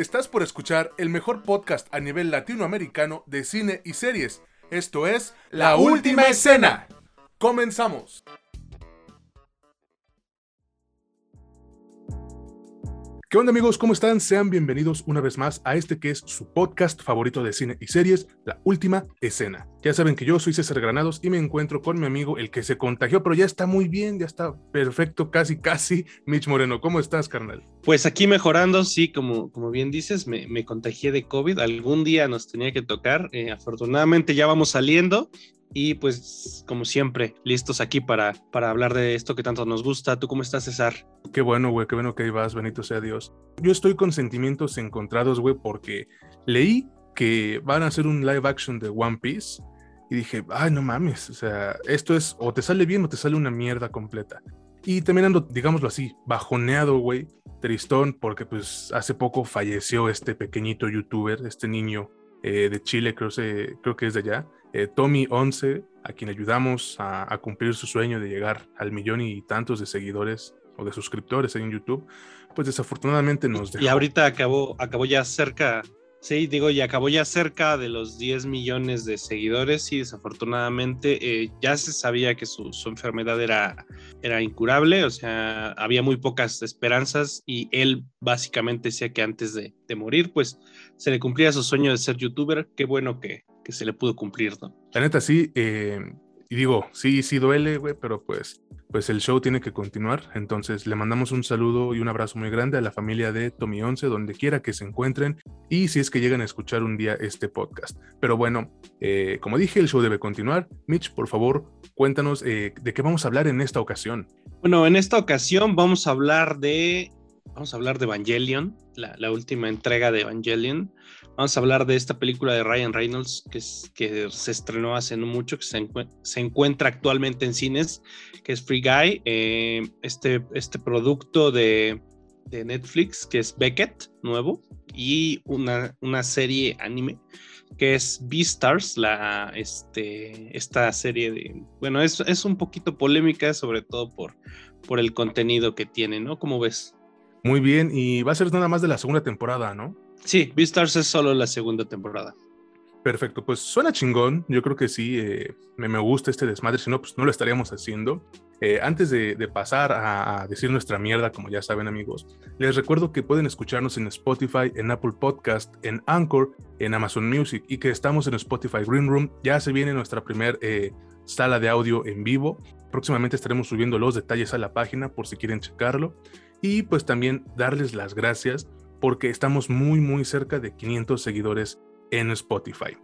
Estás por escuchar el mejor podcast a nivel latinoamericano de cine y series. Esto es La Última Escena. Comenzamos. ¿Qué onda amigos? ¿Cómo están? Sean bienvenidos una vez más a este que es su podcast favorito de cine y series, La Última Escena. Ya saben que yo soy César Granados y me encuentro con mi amigo el que se contagió, pero ya está muy bien, ya está perfecto, casi, casi. Mitch Moreno, ¿cómo estás, carnal? Pues aquí mejorando, sí, como, como bien dices, me, me contagié de COVID. Algún día nos tenía que tocar. Eh, afortunadamente ya vamos saliendo y pues, como siempre, listos aquí para, para hablar de esto que tanto nos gusta. ¿Tú cómo estás, César? Qué bueno, güey, qué bueno que ahí vas, bendito sea Dios. Yo estoy con sentimientos encontrados, güey, porque leí que van a hacer un live action de One Piece y dije, ay, no mames, o sea, esto es o te sale bien o te sale una mierda completa. Y también ando, digámoslo así, bajoneado, güey, tristón, porque pues hace poco falleció este pequeñito youtuber, este niño eh, de Chile, creo, se, creo que es de allá, eh, Tommy 11, a quien ayudamos a, a, cumplir su sueño de llegar al millón y tantos de seguidores o de suscriptores en YouTube, pues desafortunadamente nos dejó. Y ahorita acabó, acabó ya cerca, sí, digo, y acabó ya cerca de los 10 millones de seguidores y desafortunadamente eh, ya se sabía que su, su, enfermedad era, era incurable, o sea, había muy pocas esperanzas y él básicamente decía que antes de, de morir, pues se le cumplía su sueño de ser youtuber, qué bueno que, que se le pudo cumplir, ¿no? La neta sí, eh, y digo, sí, sí duele, güey, pero pues, pues el show tiene que continuar. Entonces le mandamos un saludo y un abrazo muy grande a la familia de Tommy 11, donde quiera que se encuentren y si es que llegan a escuchar un día este podcast. Pero bueno, eh, como dije, el show debe continuar. Mitch, por favor, cuéntanos eh, de qué vamos a hablar en esta ocasión. Bueno, en esta ocasión vamos a hablar de, vamos a habar de Evangelion, la, la última entrega de Evangelion. Vamos a hablar de esta película de Ryan Reynolds que, es, que se estrenó hace no mucho, que se, encu se, encuentra actualmente en cines, que es Free Guy, eh, este, este producto de, de, Netflix que es Beckett, nuevo, y una, una serie anime que es Beastars, la, este, esta serie de, bueno, es, es un poquito polémica, sobre todo por, por el contenido que tiene, ¿no? ¿Cómo ves? Muy bien, y va a ser nada más de la segunda temporada, ¿no? Sí, Beastars es solo la segunda temporada. Perfecto, pues suena chingón. Yo creo que sí, eh, me, me, gusta este desmadre. Si no, pues no lo estaríamos haciendo. Eh, antes de, de pasar a, a, decir nuestra mierda, como ya saben, amigos, les recuerdo que pueden escucharnos en Spotify, en Apple Podcast, en Anchor, en Amazon Music y que estamos en Spotify Green Room. Ya se viene nuestra primer eh, sala de audio en vivo. Próximamente estaremos subiendo los detalles a la página por si quieren checarlo. Y pues también darles las gracias porque estamos muy muy cerca de 500 seguidores en Spotify.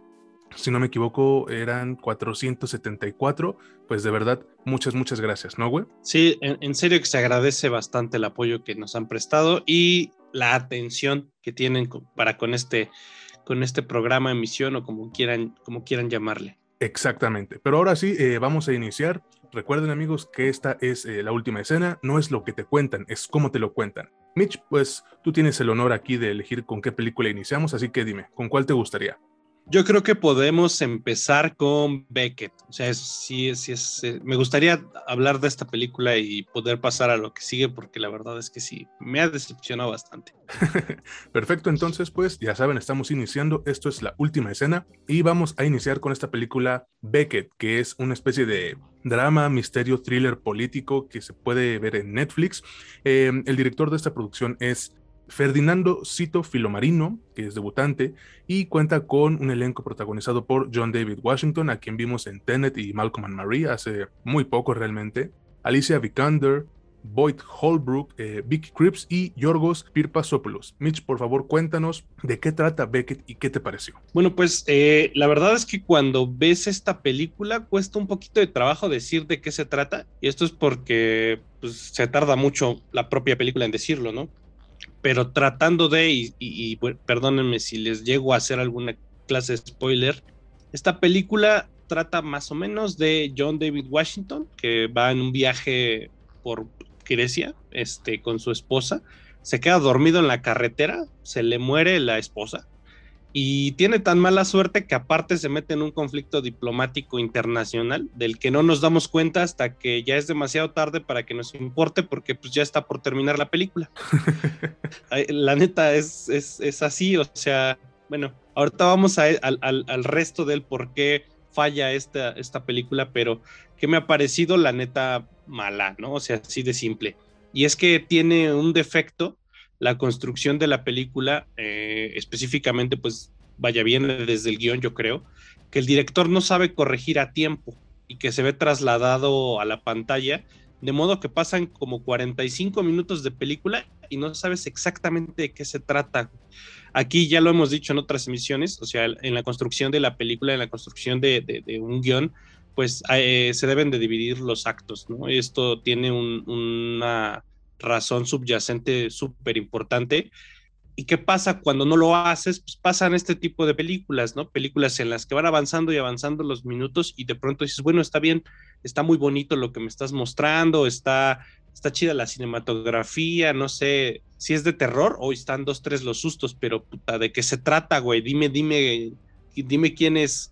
Si no me equivoco, eran 474. Pues de verdad, muchas, muchas gracias, ¿no, güey? Sí, en, en, serio que se agradece bastante el apoyo que nos han prestado y la atención que tienen para con este, con este programa, emisión o como quieran, como quieran llamarle. Exactamente. Pero ahora sí, eh, vamos a iniciar. Recuerden, amigos, que esta es eh, la última escena. No es lo que te cuentan, es cómo te lo cuentan. Mitch, pues tú tienes el honor aquí de elegir con qué película iniciamos, así que dime, ¿con cuál te gustaría? Yo creo que podemos empezar con Beckett. O sea, sí, sí es, eh, me gustaría hablar de esta película y poder pasar a lo que sigue, porque la verdad es que sí, me ha decepcionado bastante. Perfecto, entonces, pues ya saben, estamos iniciando. Esto es la última escena y vamos a iniciar con esta película Beckett, que es una especie de drama, misterio, thriller político que se puede ver en Netflix. Eh, el director de esta producción es Ferdinando Cito Filomarino, que es debutante, y cuenta con un elenco protagonizado por John David Washington, a quien vimos en Tenet y Malcolm and Marie hace muy poco realmente, Alicia Vikander, Boyd Holbrook, eh, Vicky Cripps y Yorgos Pirpasopoulos. Mitch, por favor, cuéntanos de qué trata Beckett y qué te pareció. Bueno, pues eh, la verdad es que cuando ves esta película cuesta un poquito de trabajo decir de qué se trata, y esto es porque pues, se tarda mucho la propia película en decirlo, ¿no? Pero tratando de, y, perdónenme si les llego a hacer alguna clase de spoiler, esta película trata más o menos de John David Washington, que va en un viaje por Grecia este, con su esposa, se queda dormido en la carretera, se le muere la esposa, y tiene tan mala suerte que aparte se mete en un conflicto diplomático internacional del que no nos damos cuenta hasta que ya es demasiado tarde para que nos importe porque pues ya está por terminar la película. la neta es, es, así, o sea, bueno, ahorita vamos a, al, al, resto del por qué falla esta, esta película, pero que me ha parecido la neta mala, ¿no? O sea, así de simple. Y es que tiene un defecto la construcción de la película, eh, específicamente, pues vaya bien desde el guion, yo creo, que el director no sabe corregir a tiempo y que se ve trasladado a la pantalla, de modo que pasan como 45 minutos de película y no sabes exactamente de qué se trata. Aquí ya lo hemos dicho en otras emisiones, o sea, en la construcción de la película, en la construcción de, un guion, pues eh, se deben de dividir los actos, ¿no? Esto tiene una razón subyacente súper importante. ¿Y qué pasa cuando no lo haces? Pues pasan este tipo de películas, ¿no? Películas en las que van avanzando y avanzando los minutos y de pronto dices, bueno, está bien, está muy bonito lo que me estás mostrando, está, está chida la cinematografía, no sé si es de terror o están dos, tres los sustos, pero puta, ¿de qué se trata, güey? Dime, dime, dime quién es,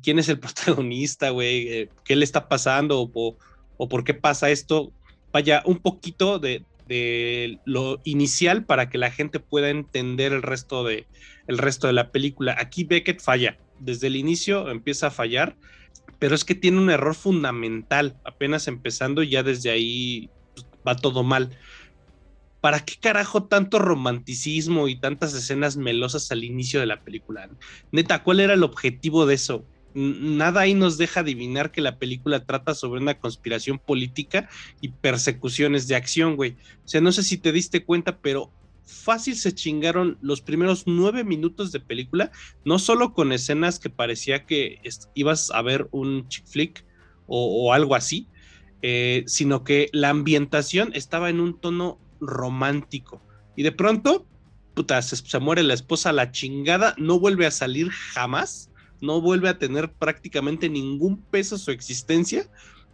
quién es el protagonista, güey, eh, qué le está pasando o, o por qué pasa esto vaya, un poquito de, lo inicial para que la gente pueda entender el resto de, el resto de la película. Aquí Beckett falla, desde el inicio empieza a fallar, pero es que tiene un error fundamental, apenas empezando, ya desde ahí pues, va todo mal. ¿Para qué carajo tanto romanticismo y tantas escenas melosas al inicio de la película? Neta, ¿cuál era el objetivo de eso? Nada ahí nos deja adivinar que la película trata sobre una conspiración política y persecuciones de acción, güey. O sea, no sé si te diste cuenta, pero fácil se chingaron los primeros nueve minutos de película, no solo con escenas que parecía que ibas a ver un chick flick o, algo así, eh, sino que la ambientación estaba en un tono romántico. Y de pronto, puta, se muere la esposa, la chingada, no vuelve a salir jamás no vuelve a tener prácticamente ningún peso su existencia.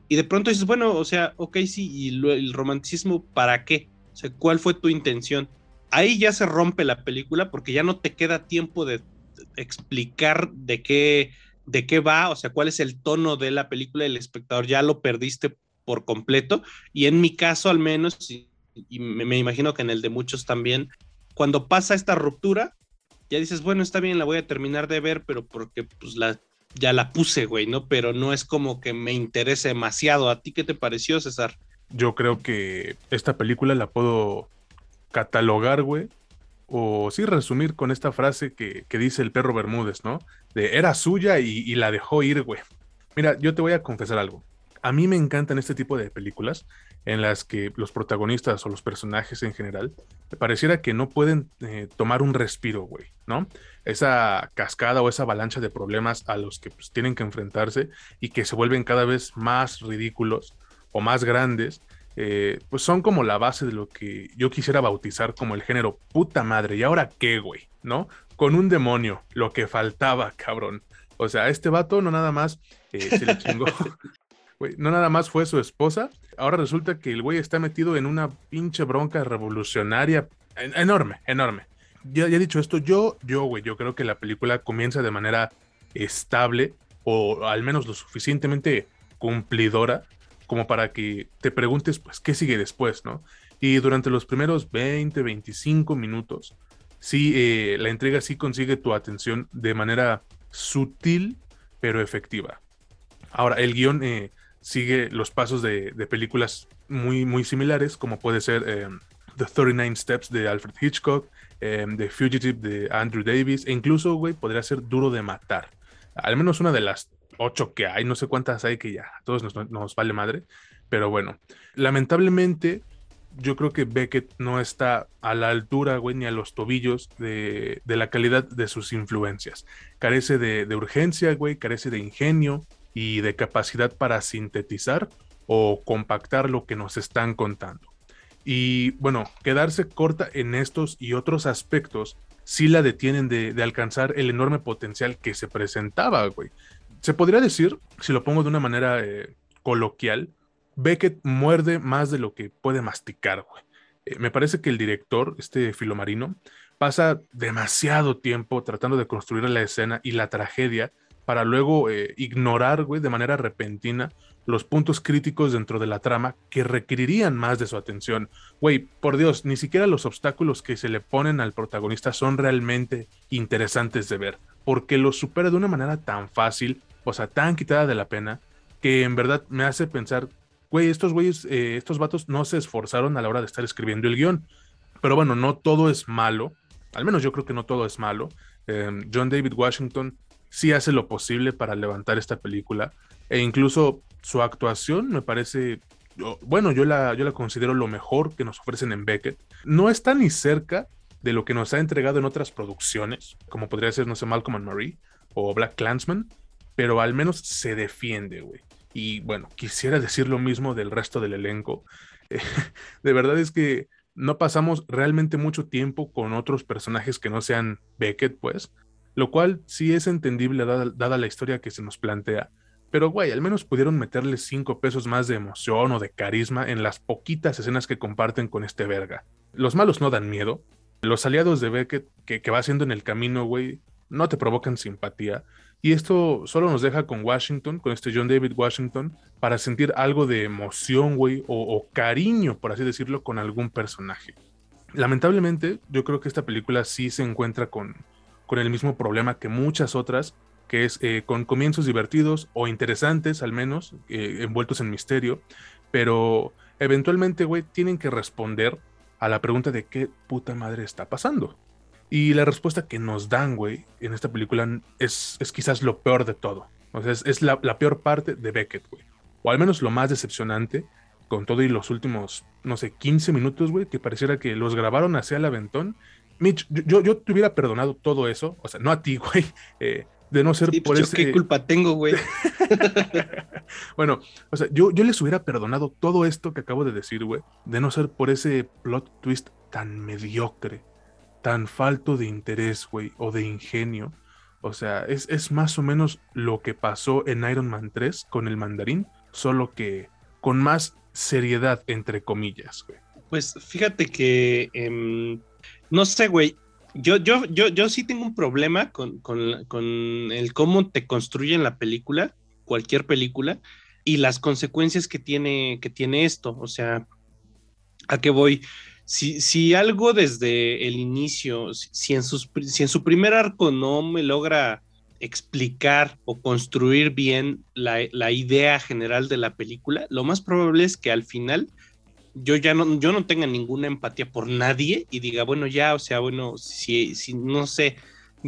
Y de pronto dices, bueno, o sea, ok, sí, y el romanticismo, ¿para qué? O sea, ¿cuál fue tu intención? Ahí ya se rompe la película porque ya no te queda tiempo de explicar de qué, de qué va, o sea, cuál es el tono de la película, el espectador ya lo perdiste por completo. Y en mi caso, al menos, y, me, me imagino que en el de muchos también, cuando pasa esta ruptura, ya dices, bueno, está bien, la voy a terminar de ver, pero porque pues la, ya la puse, güey, ¿no? Pero no es como que me interese demasiado. ¿A ti qué te pareció, César? Yo creo que esta película la puedo catalogar, güey, o sí resumir con esta frase que, dice el perro Bermúdez, ¿no? De era suya y, y la dejó ir, güey. Mira, yo te voy a confesar algo. A mí me encantan este tipo de películas en las que los protagonistas o los personajes en general pareciera que no pueden eh, tomar un respiro, güey, ¿no? Esa cascada o esa avalancha de problemas a los que pues, tienen que enfrentarse y que se vuelven cada vez más ridículos o más grandes, eh, pues son como la base de lo que yo quisiera bautizar como el género puta madre. ¿Y ahora qué, güey? ¿No? Con un demonio, lo que faltaba, cabrón. O sea, este vato no nada más eh, se le chingó no nada más fue su esposa, ahora resulta que el güey está metido en una pinche bronca revolucionaria enorme, enorme. Ya, ya dicho esto, yo, yo, güey, yo creo que la película comienza de manera estable o al menos lo suficientemente cumplidora como para que te preguntes, pues, ¿qué sigue después, no? Y durante los primeros 20, 25 minutos, sí, eh, la entrega sí consigue tu atención de manera sutil, pero efectiva. Ahora, el guion eh, sigue los pasos de, películas muy, muy similares, como puede ser em, The 39 Steps de Alfred Hitchcock, em, The Fugitive de Andrew Davis, e incluso, güey, podría ser Duro de Matar. Al menos una de las ocho que hay, no sé cuántas hay que ya a todos nos, vale madre, pero bueno, lamentablemente yo creo que Beckett no está a la altura, güey, ni a los tobillos de, la calidad de sus influencias. Carece de, de urgencia, güey, carece de ingenio, y de capacidad para sintetizar o compactar lo que nos están contando. Y bueno, quedarse corta en estos y otros aspectos sí la detienen de, alcanzar el enorme potencial que se presentaba, güey. Se podría decir, si lo pongo de una manera eh, coloquial, Beckett muerde más de lo que puede masticar, güey. Eh, me parece que el director, este filomarino, pasa demasiado tiempo tratando de construir la escena y la tragedia para luego eh, ignorar, güey, de manera repentina los puntos críticos dentro de la trama que requerirían más de su atención. Güey, por Dios, ni siquiera los obstáculos que se le ponen al protagonista son realmente interesantes de ver, porque los supera de una manera tan fácil, o sea, tan quitada de la pena, que en verdad me hace pensar, güey, estos güeyes, eh, estos vatos no se esforzaron a la hora de estar escribiendo el guion. Pero bueno, no todo es malo, al menos yo creo que no todo es malo. Em, John David Washington sí hace lo posible para levantar esta película e incluso su actuación me parece, bueno, yo la, yo la considero lo mejor que nos ofrecen en Beckett. No está ni cerca de lo que nos ha entregado en otras producciones, como podría ser, no sé, Malcolm and Marie o Black Clansman, pero al menos se defiende, güey. Y bueno, quisiera decir lo mismo del resto del elenco. de verdad es que no pasamos realmente mucho tiempo con otros personajes que no sean Beckett, pues lo cual sí es entendible dada, la historia que se nos plantea. Pero, güey, al menos pudieron meterle cinco pesos más de emoción o de carisma en las poquitas escenas que comparten con este verga. Los malos no dan miedo. Los aliados de Beckett que, va haciendo en el camino, güey, no te provocan simpatía. Y esto solo nos deja con Washington, con este John David Washington, para sentir algo de emoción, güey, o, o cariño, por así decirlo, con algún personaje. Lamentablemente, yo creo que esta película sí se encuentra con, con el mismo problema que muchas otras, que es eh, con comienzos divertidos o interesantes al menos, eh, envueltos en misterio, pero eventualmente, güey, tienen que responder a la pregunta de qué puta madre está pasando. Y la respuesta que nos dan, güey, en esta película es, es quizás lo peor de todo. O sea, es, la, la, peor parte de Beckett, güey. O al menos lo más decepcionante, con todo y los últimos, no sé, 15 minutos, güey, que pareciera que los grabaron hacia el aventón Mitch, yo, yo te hubiera perdonado todo eso, o sea, no a ti, güey, eh, de no ser por pues, ¿Qué culpa tengo, güey? bueno, o sea, yo, yo les hubiera perdonado todo esto que acabo de decir, güey, de no ser por ese plot twist tan mediocre, tan falto de interés, güey, o de ingenio. O sea, es, es más o menos lo que pasó en Iron Man 3 con el mandarín, solo que con más seriedad, entre comillas, güey. Pues fíjate que em, no sé, güey. Yo, yo, yo, yo sí tengo un problema con, el cómo te construyen la película, cualquier película, y las consecuencias que tiene, que tiene esto. O sea, ¿a qué voy? Si, si algo desde el inicio, si en, sus, si en su primer arco no me logra explicar o construir bien la, la, idea general de la película, lo más probable es que al final yo ya no, yo no tenga ninguna empatía por nadie y diga, bueno, ya, o sea, bueno, si, si no sé,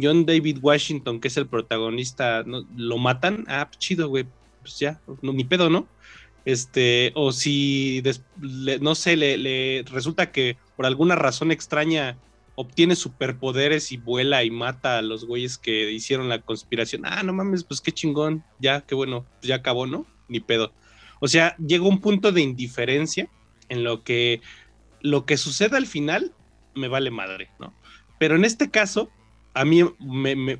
John David Washington, que es el protagonista, ¿no? lo matan, ah, pues chido, güey, pues ya, no, ni pedo, ¿no? Este, o si, no sé, le, le, resulta que por alguna razón extraña obtiene superpoderes y vuela y mata a los güeyes que hicieron la conspiración. Ah, no mames, pues qué chingón, ya, qué bueno, ya acabó, ¿no? Ni pedo. O sea, llega un punto de indiferencia en lo que lo que suceda al final me vale madre, ¿no? Pero en este caso, a mí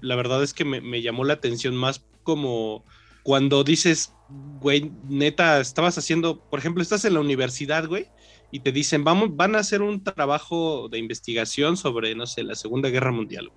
la verdad es que me, llamó la atención más como cuando dices, güey, neta, estabas haciendo, por ejemplo, estás en la universidad, güey, y te dicen, vamos, van a hacer un trabajo de investigación sobre, no sé, la Segunda Guerra Mundial.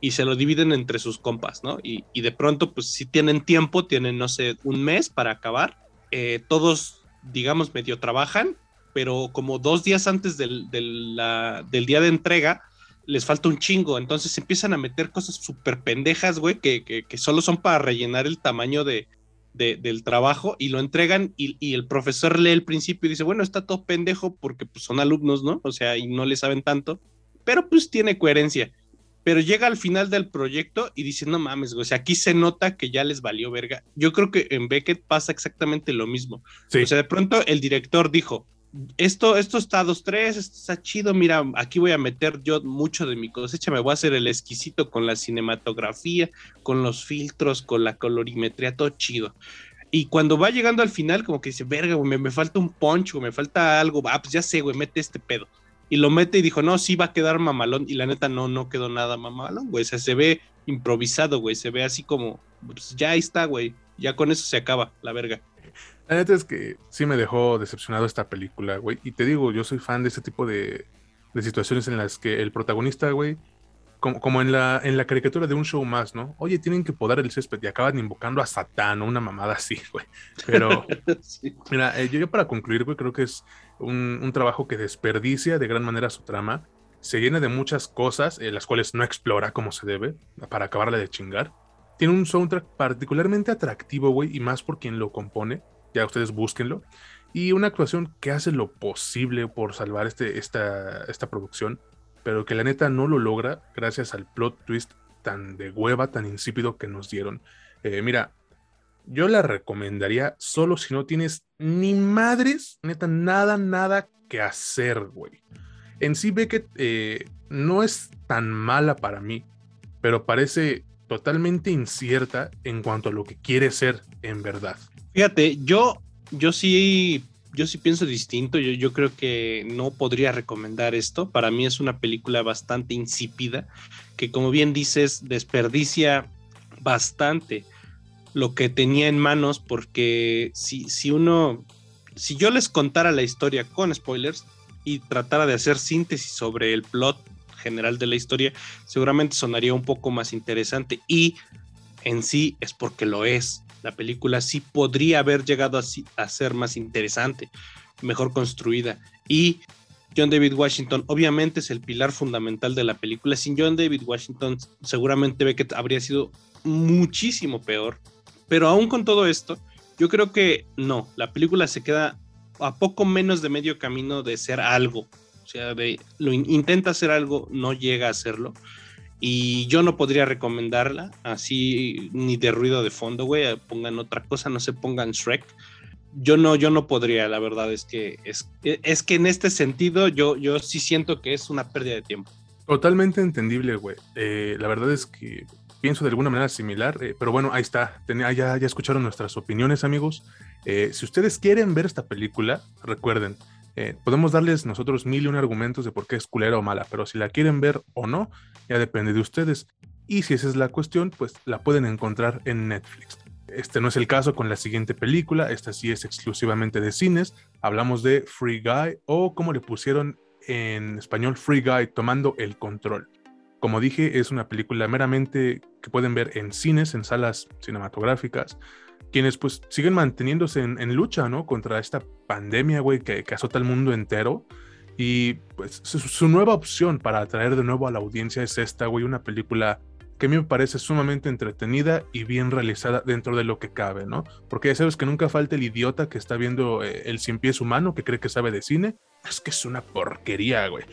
Y se lo dividen entre sus compas, ¿no? Y, de pronto, pues si tienen tiempo, tienen, no sé, un mes para acabar. Eh, todos, digamos, medio trabajan pero como dos días antes del, día de entrega, les falta un chingo. Entonces empiezan a meter cosas súper pendejas, güey, que, que, solo son para rellenar el tamaño de, del trabajo y lo entregan y, el profesor lee el principio y dice, bueno, está todo pendejo porque pues, son alumnos, ¿no? O sea, y no le saben tanto, pero pues tiene coherencia. Pero llega al final del proyecto y dice, no mames, güey, o sea, aquí se nota que ya les valió verga. Yo creo que en Beckett pasa exactamente lo mismo. O sea, de pronto el director dijo, esto, esto está 2-3, esto está chido, mira, aquí voy a meter yo mucho de mi cosecha, me voy a hacer el exquisito con la cinematografía, con los filtros, con la colorimetría, todo chido. Y cuando va llegando al final, como que dice, verga, güey, me, falta un punch, me falta algo, ah, pues ya sé, güey, mete este pedo. Y lo mete y dijo, no, sí va a quedar mamalón. Y la neta, no, no quedó nada mamalón, güey. O sea, se ve improvisado, güey. Se ve así como, pues ya está, güey. Ya con eso se acaba, la verga. La neta es que sí me dejó decepcionado esta película, güey. Y te digo, yo soy fan de este tipo de, de situaciones en las que el protagonista, güey, como, en, la, en la caricatura de un show más, ¿no? Oye, tienen que podar el césped y acaban invocando a Satán o una mamada así, güey. Pero, mira, eh, yo, para concluir, güey, creo que es un, un, trabajo que desperdicia de gran manera su trama. Se llena de muchas cosas, eh, las cuales no explora como se debe, para acabarla de chingar. Tiene un soundtrack particularmente atractivo, güey, y más por quien lo compone. Ya ustedes búsquenlo. Y una actuación que hace lo posible por salvar este, esta, esta producción pero que la neta no lo logra gracias al plot twist tan de hueva, tan insípido que nos dieron. Eh, mira, yo la recomendaría solo si no tienes ni madres, neta, nada, nada que hacer, güey. En sí, Beckett eh, no es tan mala para mí, pero parece totalmente incierta en cuanto a lo que quiere ser en verdad. Fíjate, yo, yo sí yo sí pienso distinto. Yo, yo creo que no podría recomendar esto. Para mí es una película bastante insípida, que como bien dices, desperdicia bastante lo que tenía en manos, porque si, si uno, si yo les contara la historia con spoilers y tratara de hacer síntesis sobre el plot general de la historia, seguramente sonaría un poco más interesante. Y en sí es porque lo es la película sí podría haber llegado a, ser más interesante, mejor construida. Y John David Washington obviamente es el pilar fundamental de la película. Sin John David Washington seguramente Beckett habría sido muchísimo peor. Pero aún con todo esto, yo creo que no, la película se queda a poco menos de medio camino de ser algo. O sea, de, lo intenta hacer algo, no llega a hacerlo. Y yo no podría recomendarla así ni de ruido de fondo, güey. Pongan otra cosa, no se pongan Shrek. Yo no, yo no podría, la verdad es que es, es que en este sentido yo, yo sí siento que es una pérdida de tiempo. Totalmente entendible, güey. Eh, la verdad es que pienso de alguna manera similar, eh, pero bueno, ahí está. ya, ya escucharon nuestras opiniones, amigos. Eh, si ustedes quieren ver esta película, recuerden, podemos darles nosotros mil y un argumentos de por qué es culera o mala, pero si la quieren ver o no, ya depende de ustedes. Y si esa es la cuestión, pues la pueden encontrar en Netflix. Este no es el caso con la siguiente película, esta sí es exclusivamente de cines. Hablamos de Free Guy o como le pusieron en español Free Guy, tomando el control. Como dije, es una película meramente que pueden ver en cines, en salas cinematográficas quienes pues siguen manteniéndose en, lucha, ¿no? Contra esta pandemia, güey, que, azota al mundo entero. Y pues su, nueva opción para atraer de nuevo a la audiencia es esta, güey, una película que a mí me parece sumamente entretenida y bien realizada dentro de lo que cabe, ¿no? Porque ya sabes que nunca falta el idiota que está viendo eh, el cien pies humano, que cree que sabe de cine. Es que es una porquería, güey.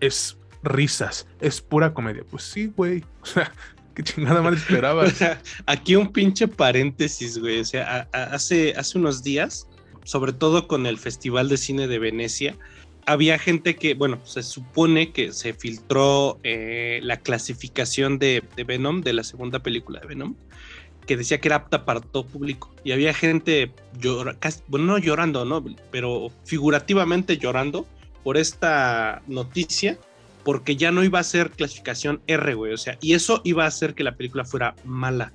Es risas, es pura comedia. Pues sí, güey. O sea, ¿Qué chingada más esperaba? aquí un pinche paréntesis, güey. O sea, hace, hace unos días, sobre todo con el Festival de Cine de Venecia, había gente que, bueno, se supone que se filtró eh, la clasificación de, Venom, de la segunda película de Venom, que decía que era apta para todo público. Y había gente, bueno, no llorando, ¿no? Pero figurativamente llorando por esta noticia porque ya no iba a ser clasificación R, güey, o sea, y eso iba a hacer que la película fuera mala.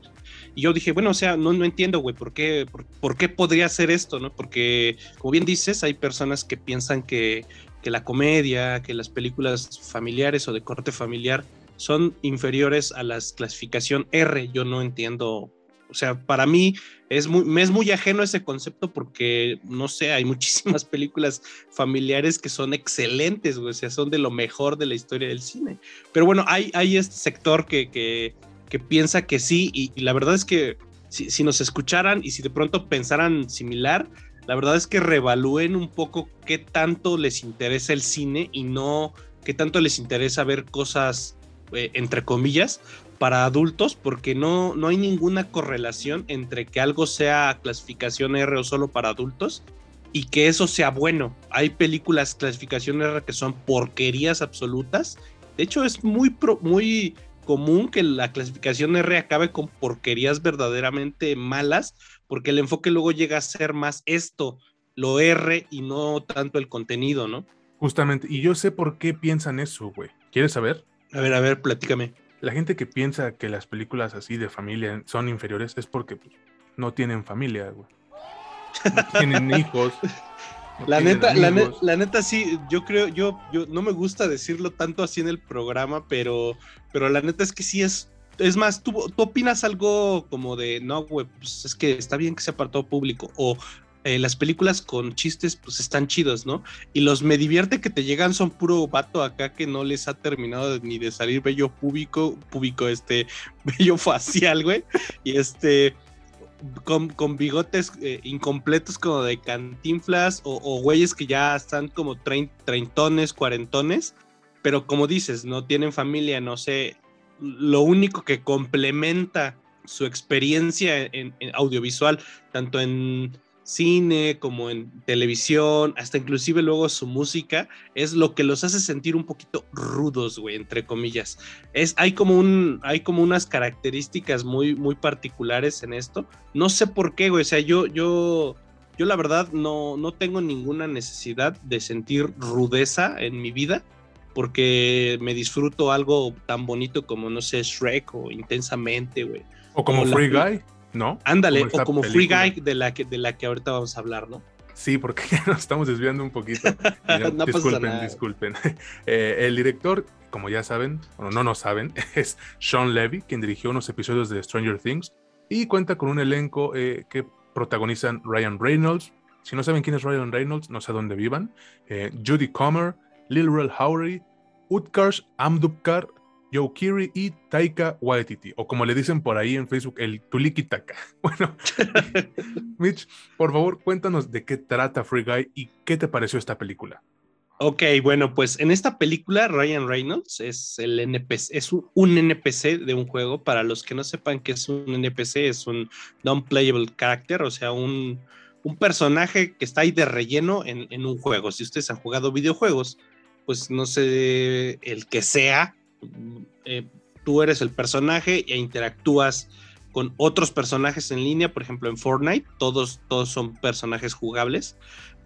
Y yo dije, bueno, o sea, no, no entiendo, güey, ¿por qué, por, qué podría ser esto, no? Porque, como bien dices, hay personas que piensan que, que la comedia, que las películas familiares o de corte familiar son inferiores a la clasificación R. Yo no entiendo o sea, para mí es muy, me es muy ajeno ese concepto porque, no sé, hay muchísimas películas familiares que son excelentes, o sea, son de lo mejor de la historia del cine. Pero bueno, hay, hay este sector que, piensa que sí, y, la verdad es que si, si, nos escucharan y si de pronto pensaran similar, la verdad es que revalúen un poco qué tanto les interesa el cine y no qué tanto les interesa ver cosas, eh, entre comillas, para adultos porque no, no hay ninguna correlación entre que algo sea clasificación R o solo para adultos y que eso sea bueno. Hay películas clasificación R que son porquerías absolutas. De hecho, es muy, muy común que la clasificación R acabe con porquerías verdaderamente malas porque el enfoque luego llega a ser más esto, lo R y no tanto el contenido, ¿no? Justamente, y yo sé por qué piensan eso, güey. ¿Quieres saber? A ver, a ver, platícame la gente que piensa que las películas así de familia son inferiores es porque pues, no tienen familia, güey. no tienen hijos. La neta, la, neta sí, yo creo, yo, yo no me gusta decirlo tanto así en el programa, pero, pero la neta es que sí es es más, ¿tú, tú opinas algo como de, no, güey, pues es que está bien que sea para todo público, o eh, las películas con chistes, pues están chidos, ¿no? Y los me divierte que te llegan son puro vato acá que no les ha terminado ni de salir bello público, público, este, bello facial, güey, y este... Con, bigotes eh, incompletos como de cantinflas o, güeyes que ya están como treintones, cuarentones, pero como dices, no tienen familia, no sé, lo único que complementa su experiencia en, audiovisual, tanto en cine como en televisión, hasta inclusive luego su música, es lo que los hace sentir un poquito rudos, güey, entre comillas. Es, hay, como un, hay como unas características muy, muy particulares en esto. No sé por qué, güey, o sea, yo, yo, yo la verdad no, no tengo ninguna necesidad de sentir rudeza en mi vida porque me disfruto algo tan bonito como, no sé, Shrek o Intensamente, güey. O como, Free Guy, ¿no? Ándale, o como Free Guy de la, que, de la que ahorita vamos a hablar, ¿no? Sí, porque nos estamos desviando un poquito. no disculpen, disculpen. Eh, el director, como ya saben, o no nos saben, es Sean Levy, quien dirigió unos episodios de Stranger Things y cuenta con un elenco eh, que protagonizan Ryan Reynolds. Si no saben quién es Ryan Reynolds, no sé dónde vivan. Eh, Judy Comer, Lil Rel Howery, Utkarsh Amdupkar, Kiri y Taika Waititi, o como le dicen por ahí en Facebook, el Tuliki Taka. Bueno, Mitch, por favor, cuéntanos de qué trata Free Guy y qué te pareció esta película. Ok, bueno, pues en esta película Ryan Reynolds es el NPC, es un, NPC de un juego. Para los que no sepan qué es un NPC, es un non-playable character, o sea, un, personaje que está ahí de relleno en, en un juego. Si ustedes han jugado videojuegos, pues no sé, el que sea, eh, tú eres el personaje e interactúas con otros personajes en línea, por ejemplo en Fortnite, todos, todos son personajes jugables,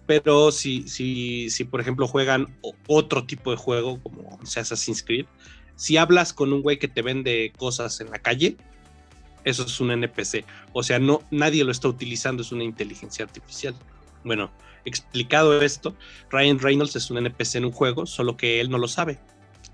pero si, si, si por ejemplo juegan otro tipo de juego, como Assassin's Creed, si hablas con un güey que te vende cosas en la calle, eso es un NPC. O sea, no, nadie lo está utilizando, es una inteligencia artificial. Bueno, explicado esto, Ryan Reynolds es un NPC en un juego, solo que él no lo sabe.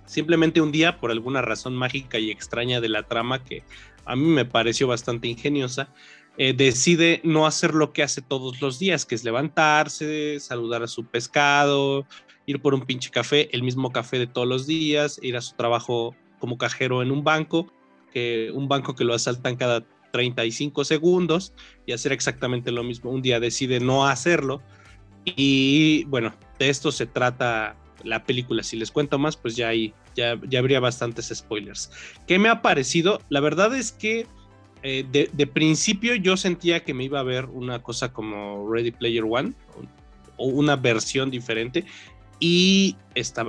Simplemente un día, por alguna razón mágica y extraña de la trama que a mí me pareció bastante ingeniosa, eh, decide no hacer lo que hace todos los días, que es levantarse, saludar a su pescado, ir por un pinche café, el mismo café de todos los días, ir a su trabajo como cajero en un banco, que un banco que lo asaltan cada 35 segundos y hacer exactamente lo mismo. Un día decide no hacerlo y bueno, de esto se trata la película. Si les cuento más, pues ya, hay, ya, habría bastantes spoilers. ¿Qué me ha parecido? La verdad es que eh, de, principio yo sentía que me iba a ver una cosa como Ready Player One o, una versión diferente y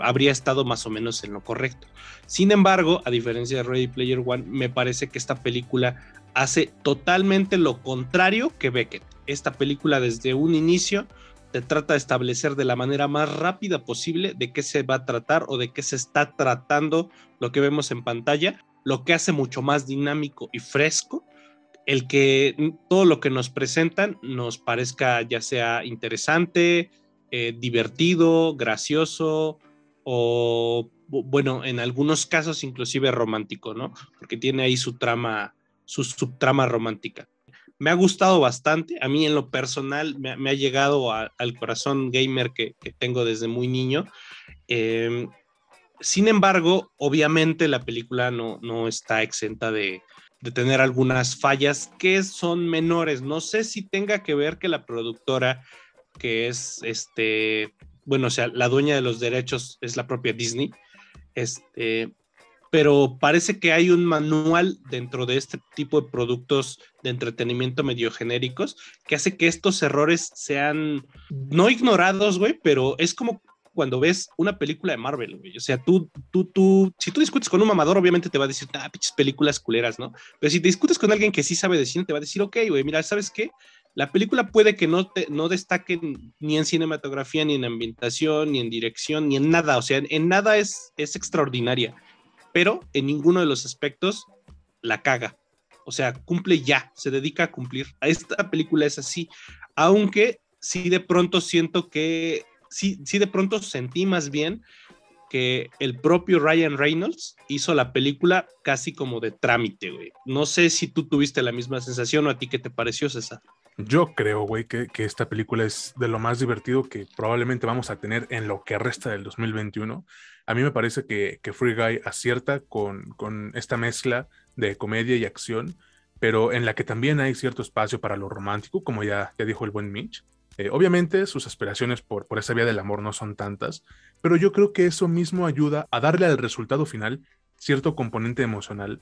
habría estado más o menos en lo correcto. Sin embargo, a diferencia de Ready Player One, me parece que esta película hace totalmente lo contrario que Beckett. Esta película desde un inicio te trata de establecer de la manera más rápida posible de qué se va a tratar o de qué se está tratando lo que vemos en pantalla, lo que hace mucho más dinámico y fresco el que todo lo que nos presentan nos parezca ya sea interesante, eh, divertido, gracioso o bueno, en algunos casos inclusive romántico, ¿no? Porque tiene ahí su trama, su subtrama romántica me ha gustado bastante. A mí en lo personal me, ha llegado al corazón gamer que, tengo desde muy niño. Em, sin embargo, obviamente la película no, no está exenta de, tener algunas fallas que son menores. No sé si tenga que ver que la productora, que es este, bueno, o sea, la dueña de los derechos es la propia Disney, este, pero parece que hay un manual dentro de este tipo de productos de entretenimiento medio genéricos que hace que estos errores sean no ignorados, güey, pero es como cuando ves una película de Marvel, güey. O sea, tú, tú, tú, si tú discutes con un mamador, obviamente te va a decir, ah, pinches películas culeras, ¿no? Pero si te discutes con alguien que sí sabe de cine, te va a decir, ok, güey, mira, ¿sabes qué? La película puede que no, te, no destaque ni en cinematografía, ni en ambientación, ni en dirección, ni en nada. O sea, en nada es, es extraordinaria pero en ninguno de los aspectos la caga. O sea, cumple ya, se dedica a cumplir. Esta película es así. aunque sí de pronto siento que, sí, sí de pronto sentí más bien que el propio Ryan Reynolds hizo la película casi como de trámite, güey. No sé si tú tuviste la misma sensación o a ti qué te pareció, César. Yo creo, güey, que, esta película es de lo más divertido que probablemente vamos a tener en lo que resta del 2021. A mí me parece que, Free Guy acierta con, con esta mezcla de comedia y acción, pero en la que también hay cierto espacio para lo romántico, como ya, ya dijo el buen Mitch. Eh, obviamente sus aspiraciones por, por esa vía del amor no son tantas, pero yo creo que eso mismo ayuda a darle al resultado final cierto componente emocional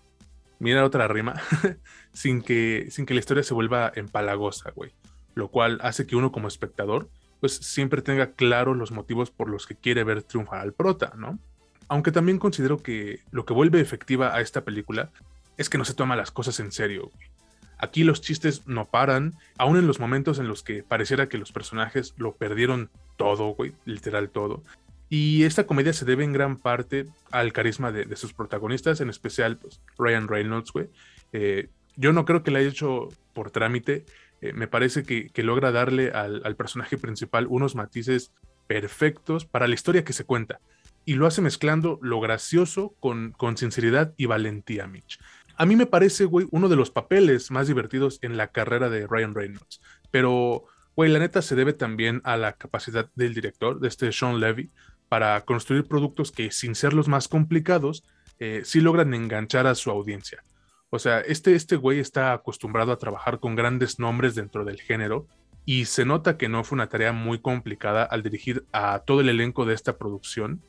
mira otra rima, sin, que, sin que la historia se vuelva empalagosa, güey. Lo cual hace que uno como espectador, pues siempre tenga claros los motivos por los que quiere ver triunfar al prota, ¿no? Aunque también considero que lo que vuelve efectiva a esta película es que no se toma las cosas en serio, güey. Aquí los chistes no paran, aún en los momentos en los que pareciera que los personajes lo perdieron todo, güey, literal todo. Y esta comedia se debe en gran parte al carisma de, sus protagonistas, en especial pues, Ryan Reynolds, güey. Eh, yo no creo que la haya hecho por trámite. Eh, me parece que, logra darle al, personaje principal unos matices perfectos para la historia que se cuenta. Y lo hace mezclando lo gracioso con, con sinceridad y valentía, Mitch. A mí me parece, güey, uno de los papeles más divertidos en la carrera de Ryan Reynolds. Pero, güey, la neta se debe también a la capacidad del director, de este Sean Levy, para construir productos que sin ser los más complicados, eh, sí logran enganchar a su audiencia. O sea, este, este güey está acostumbrado a trabajar con grandes nombres dentro del género y se nota que no fue una tarea muy complicada al dirigir a todo el elenco de esta producción.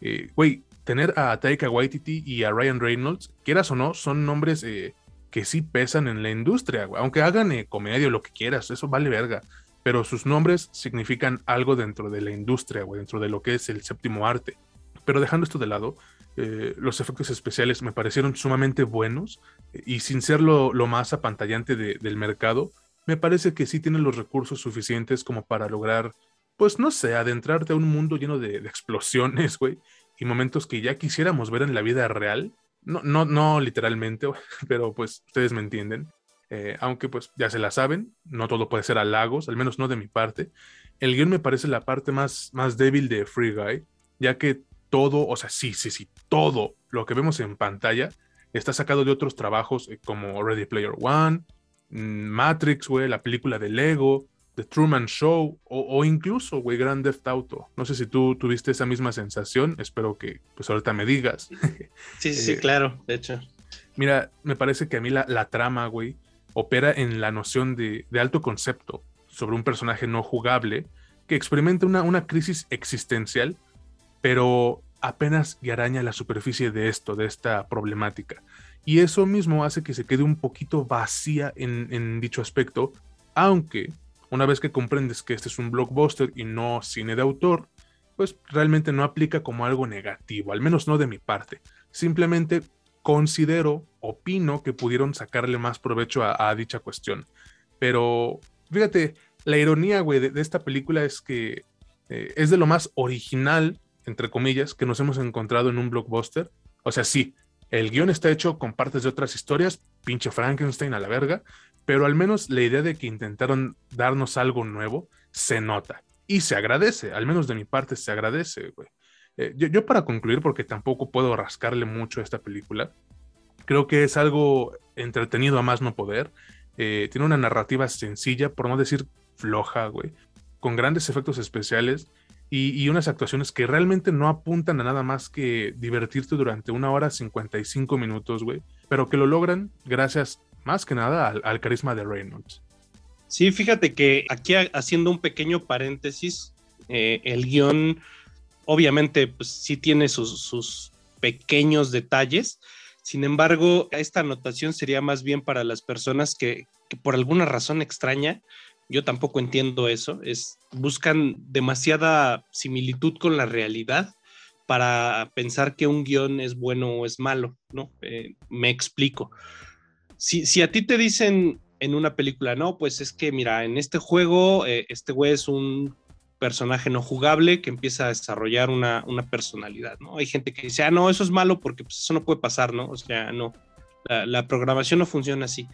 Eh, güey, tener a Taika Waititi y a Ryan Reynolds, quieras o no, son nombres eh, que sí pesan en la industria, aunque hagan comedia o lo que quieras, eso vale verga pero sus nombres significan algo dentro de la industria, o dentro de lo que es el séptimo arte. Pero dejando esto de lado, eh, los efectos especiales me parecieron sumamente buenos y sin ser lo, más apantallante del mercado, me parece que sí tienen los recursos suficientes como para lograr, pues no sé, adentrarte a un mundo lleno de, explosiones, güey, y momentos que ya quisiéramos ver en la vida real. No, no, no literalmente, pero pues ustedes me entienden. Eh, aunque pues ya se la saben, no todo puede ser halagos, al menos no de mi parte. El guion me parece la parte más, más débil de Free Guy, ya que todo, o sea, sí, sí, sí, todo lo que vemos en pantalla está sacado de otros trabajos eh, como Ready Player One, mm, Matrix, güey, la película de Lego, The Truman Show o, incluso, güey, Grand Theft Auto. No sé si tú tuviste esa misma sensación, espero que pues ahorita me digas. Sí, sí, sí, eh, claro, de hecho. Mira, me parece que a mí la, la trama, güey, opera en la noción de, alto concepto sobre un personaje no jugable que experimenta una, crisis existencial, pero apenas y araña la superficie de esto, de esta problemática. Y eso mismo hace que se quede un poquito vacía en, en, dicho aspecto, aunque una vez que comprendes que este es un blockbuster y no cine de autor, pues realmente no aplica como algo negativo, al menos no de mi parte. Simplemente considero, opino que pudieron sacarle más provecho a, dicha cuestión. Pero fíjate, la ironía, güey, de, esta película es que eh, es de lo más original, entre comillas, que nos hemos encontrado en un blockbuster. O sea, sí, el guion está hecho con partes de otras historias, pinche Frankenstein a la verga, pero al menos la idea de que intentaron darnos algo nuevo se nota y se agradece, al menos de mi parte se agradece, güey. Eh, yo, para concluir, porque tampoco puedo rascarle mucho a esta película, creo que es algo entretenido a más no poder. Eh, tiene una narrativa sencilla, por no decir floja, güey, con grandes efectos especiales y, unas actuaciones que realmente no apuntan a nada más que divertirte durante una hora 55 minutos, güey, pero que lo logran gracias más que nada al, carisma de Reynolds. Sí, fíjate que aquí haciendo un pequeño paréntesis, eh, el guion obviamente pues, sí tiene sus, pequeños detalles. Sin embargo, esta anotación sería más bien para las personas que, por alguna razón extraña, yo tampoco entiendo eso, es buscan demasiada similitud con la realidad para pensar que un guion es bueno o es malo, ¿no? Eh, me explico. Si, a ti te dicen en una película, no, pues es que mira, en este juego, eh, este güey es un personaje no jugable que empieza a desarrollar una, personalidad, ¿no? Hay gente que dice, ah, no, eso es malo porque pues, eso no puede pasar, ¿no? O sea, no, la, programación no funciona así.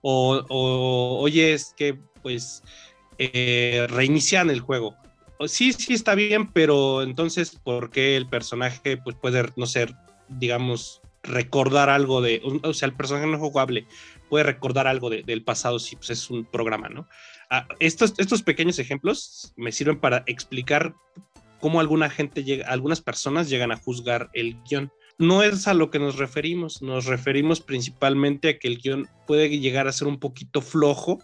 O, oye, es que, pues, eh, reinician el juego. Sí, sí está bien, pero entonces, ¿por qué el personaje pues, puede no ser, digamos, recordar algo de, o sea, el personaje no jugable puede recordar algo del pasado si pues, es un programa, ¿no? Estos, estos pequeños ejemplos me sirven para explicar cómo alguna gente llega, algunas personas llegan a juzgar el guion. No es a lo que nos referimos, nos referimos principalmente a que el guion puede llegar a ser un poquito flojo,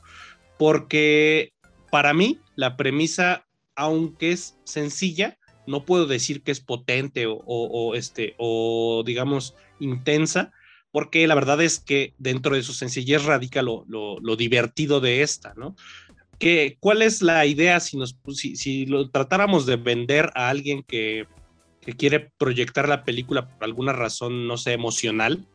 porque para mí la premisa, aunque es sencilla, no puedo decir que es potente o, este, o digamos intensa, porque la verdad es que dentro de su sencillez radica lo, lo divertido de esta, ¿no? ¿Cuál es la idea si, nos, si, lo tratáramos de vender a alguien que, quiere proyectar la película por alguna razón, no sé, emocional?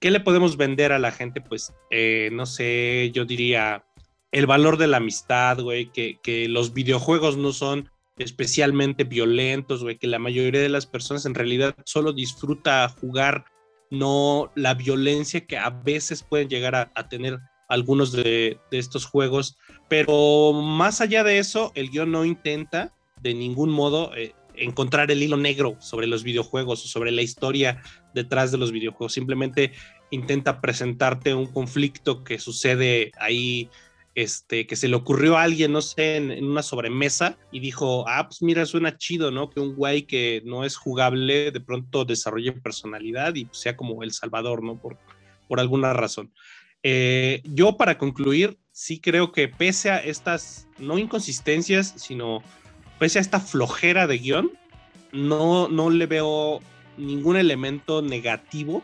¿Qué le podemos vender a la gente? Pues, eh, no sé, yo diría el valor de la amistad, güey, que, que los videojuegos no son especialmente violentos, güey, que la mayoría de las personas en realidad solo disfruta jugar, no la violencia que a veces pueden llegar a, tener algunos de, estos juegos pero más allá de eso, el guion no intenta de ningún modo eh, encontrar el hilo negro sobre los videojuegos o sobre la historia detrás de los videojuegos. Simplemente intenta presentarte un conflicto que sucede ahí, este, que se le ocurrió a alguien, no sé, en, una sobremesa y dijo, ah, pues mira, suena chido, ¿no? Que un guay que no es jugable de pronto desarrolle personalidad y sea como el salvador, ¿no? Por, por alguna razón. Eh, yo para concluir, sí creo que pese a estas, no inconsistencias, sino pese a esta flojera de guion, no, no le veo ningún elemento negativo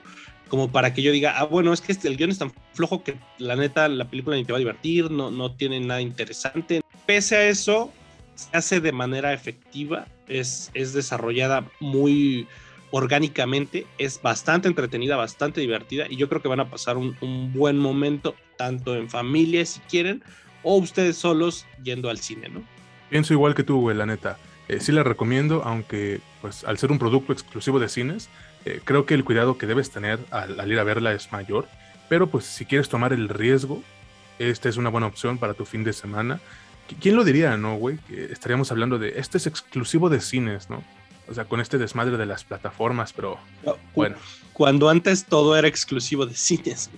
como para que yo diga, ah, bueno, es que este, el guion es tan flojo que la neta la película ni te va a divertir, no, no tiene nada interesante. Pese a eso, se hace de manera efectiva, es, es desarrollada muy, orgánicamente, es bastante entretenida, bastante divertida y yo creo que van a pasar un, buen momento, tanto en familia si quieren, o ustedes solos yendo al cine, ¿no? Pienso igual que tú, güey, la neta. Eh, sí la recomiendo, aunque pues al ser un producto exclusivo de cines, eh, creo que el cuidado que debes tener al, ir a verla es mayor, pero pues si quieres tomar el riesgo, esta es una buena opción para tu fin de semana. ¿Quién lo diría, no, güey? Que estaríamos hablando de, este es exclusivo de cines, ¿no? O sea, con este desmadre de las plataformas, pero bueno. Cuando antes todo era exclusivo de cines.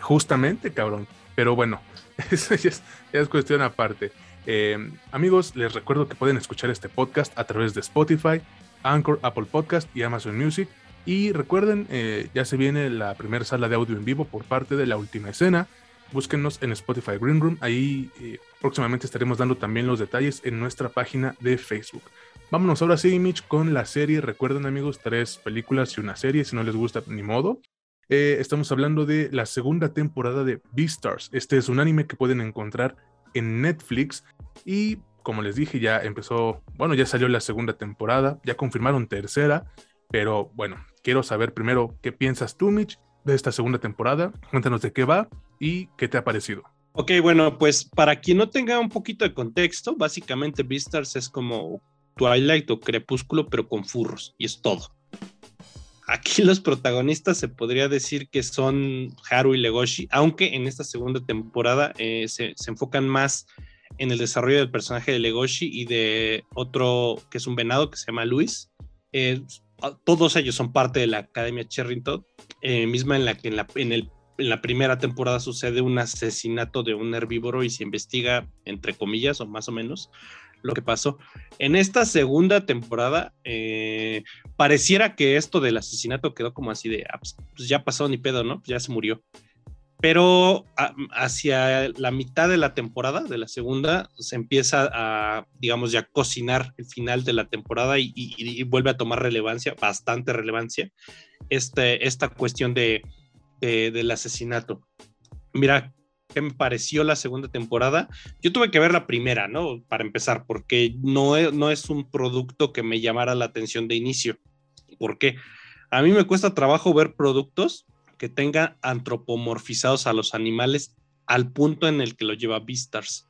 Justamente, cabrón. Pero bueno, eso ya es, cuestión aparte. Eh, amigos, les recuerdo que pueden escuchar este podcast a través de Spotify, Anchor, Apple Podcast y Amazon Music. Y recuerden, eh, ya se viene la primera sala de audio en vivo por parte de la última escena. Búsquennos en Spotify Green Room. Ahí eh, próximamente estaremos dando también los detalles en nuestra página de Facebook. Vámonos ahora sí, Mitch, con la serie. Recuerden, amigos, tres películas y una serie. Si no les gusta, ni modo. Eh, estamos hablando de la segunda temporada de Beastars. Este es un anime que pueden encontrar en Netflix. Y como les dije, ya empezó, bueno, ya salió la segunda temporada, ya confirmaron tercera. Pero bueno, quiero saber primero qué piensas tú, Mitch, de esta segunda temporada. Cuéntanos de qué va y qué te ha parecido. Ok, bueno, pues para quien no tenga un poquito de contexto, básicamente Beastars es como Twilight o Crepúsculo, pero con furros, y es todo. Aquí los protagonistas se podría decir que son Haru y Legoshi, aunque en esta segunda temporada eh, se, enfocan más en el desarrollo del personaje de Legoshi y de otro que es un venado que se llama Luis. Eh, todos ellos son parte de la Academia Cherrington, eh, misma en la que en la, en la primera temporada sucede un asesinato de un herbívoro y se investiga, entre comillas, o más o menos, lo que pasó. En esta segunda temporada, eh, pareciera que esto del asesinato quedó como así de, ah, pues, pues ya pasó ni pedo, ¿no? ya se murió. Pero hacia la mitad de la temporada, de la segunda, se empieza a, digamos, ya cocinar el final de la temporada y, vuelve a tomar relevancia, bastante relevancia, este, esta cuestión de, del asesinato. Mira, qué me pareció la segunda temporada. Yo tuve que ver la primera, ¿no? Para empezar, porque no es, no es un producto que me llamara la atención de inicio. ¿Por qué? A mí me cuesta trabajo ver productos que tengan antropomorfizados a los animales al punto en el que lo lleva Beastars.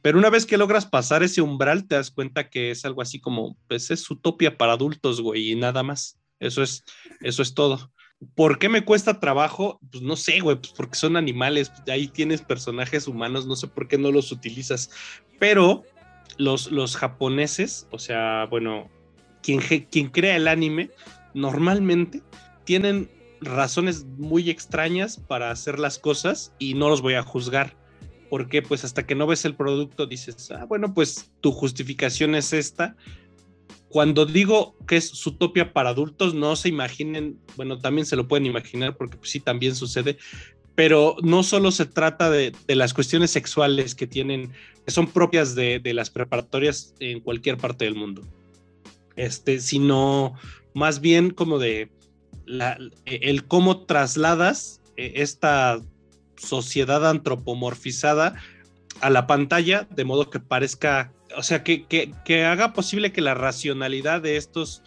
Pero una vez que logras pasar ese umbral, te das cuenta que es algo así como, pues es utopia para adultos, güey, y nada más. Eso es, eso es todo. ¿Por qué me cuesta trabajo? Pues no sé, güey, pues porque son animales, ahí tienes personajes humanos, no sé por qué no los utilizas, pero los, los japoneses, o sea, bueno, quien, quien crea el anime, normalmente tienen razones muy extrañas para hacer las cosas y no los voy a juzgar. Porque pues hasta que no ves el producto dices, ah, bueno, pues tu justificación es esta. Cuando digo que es Zootopia para adultos, no se imaginen, bueno, también se lo pueden imaginar porque pues, sí, también sucede, pero no solo se trata de, las cuestiones sexuales que tienen, que son propias de, las preparatorias en cualquier parte del mundo, este, sino más bien como de el cómo trasladas eh, esta sociedad antropomorfizada a la pantalla de modo que parezca, o sea, que, que, haga posible que la racionalidad de estos,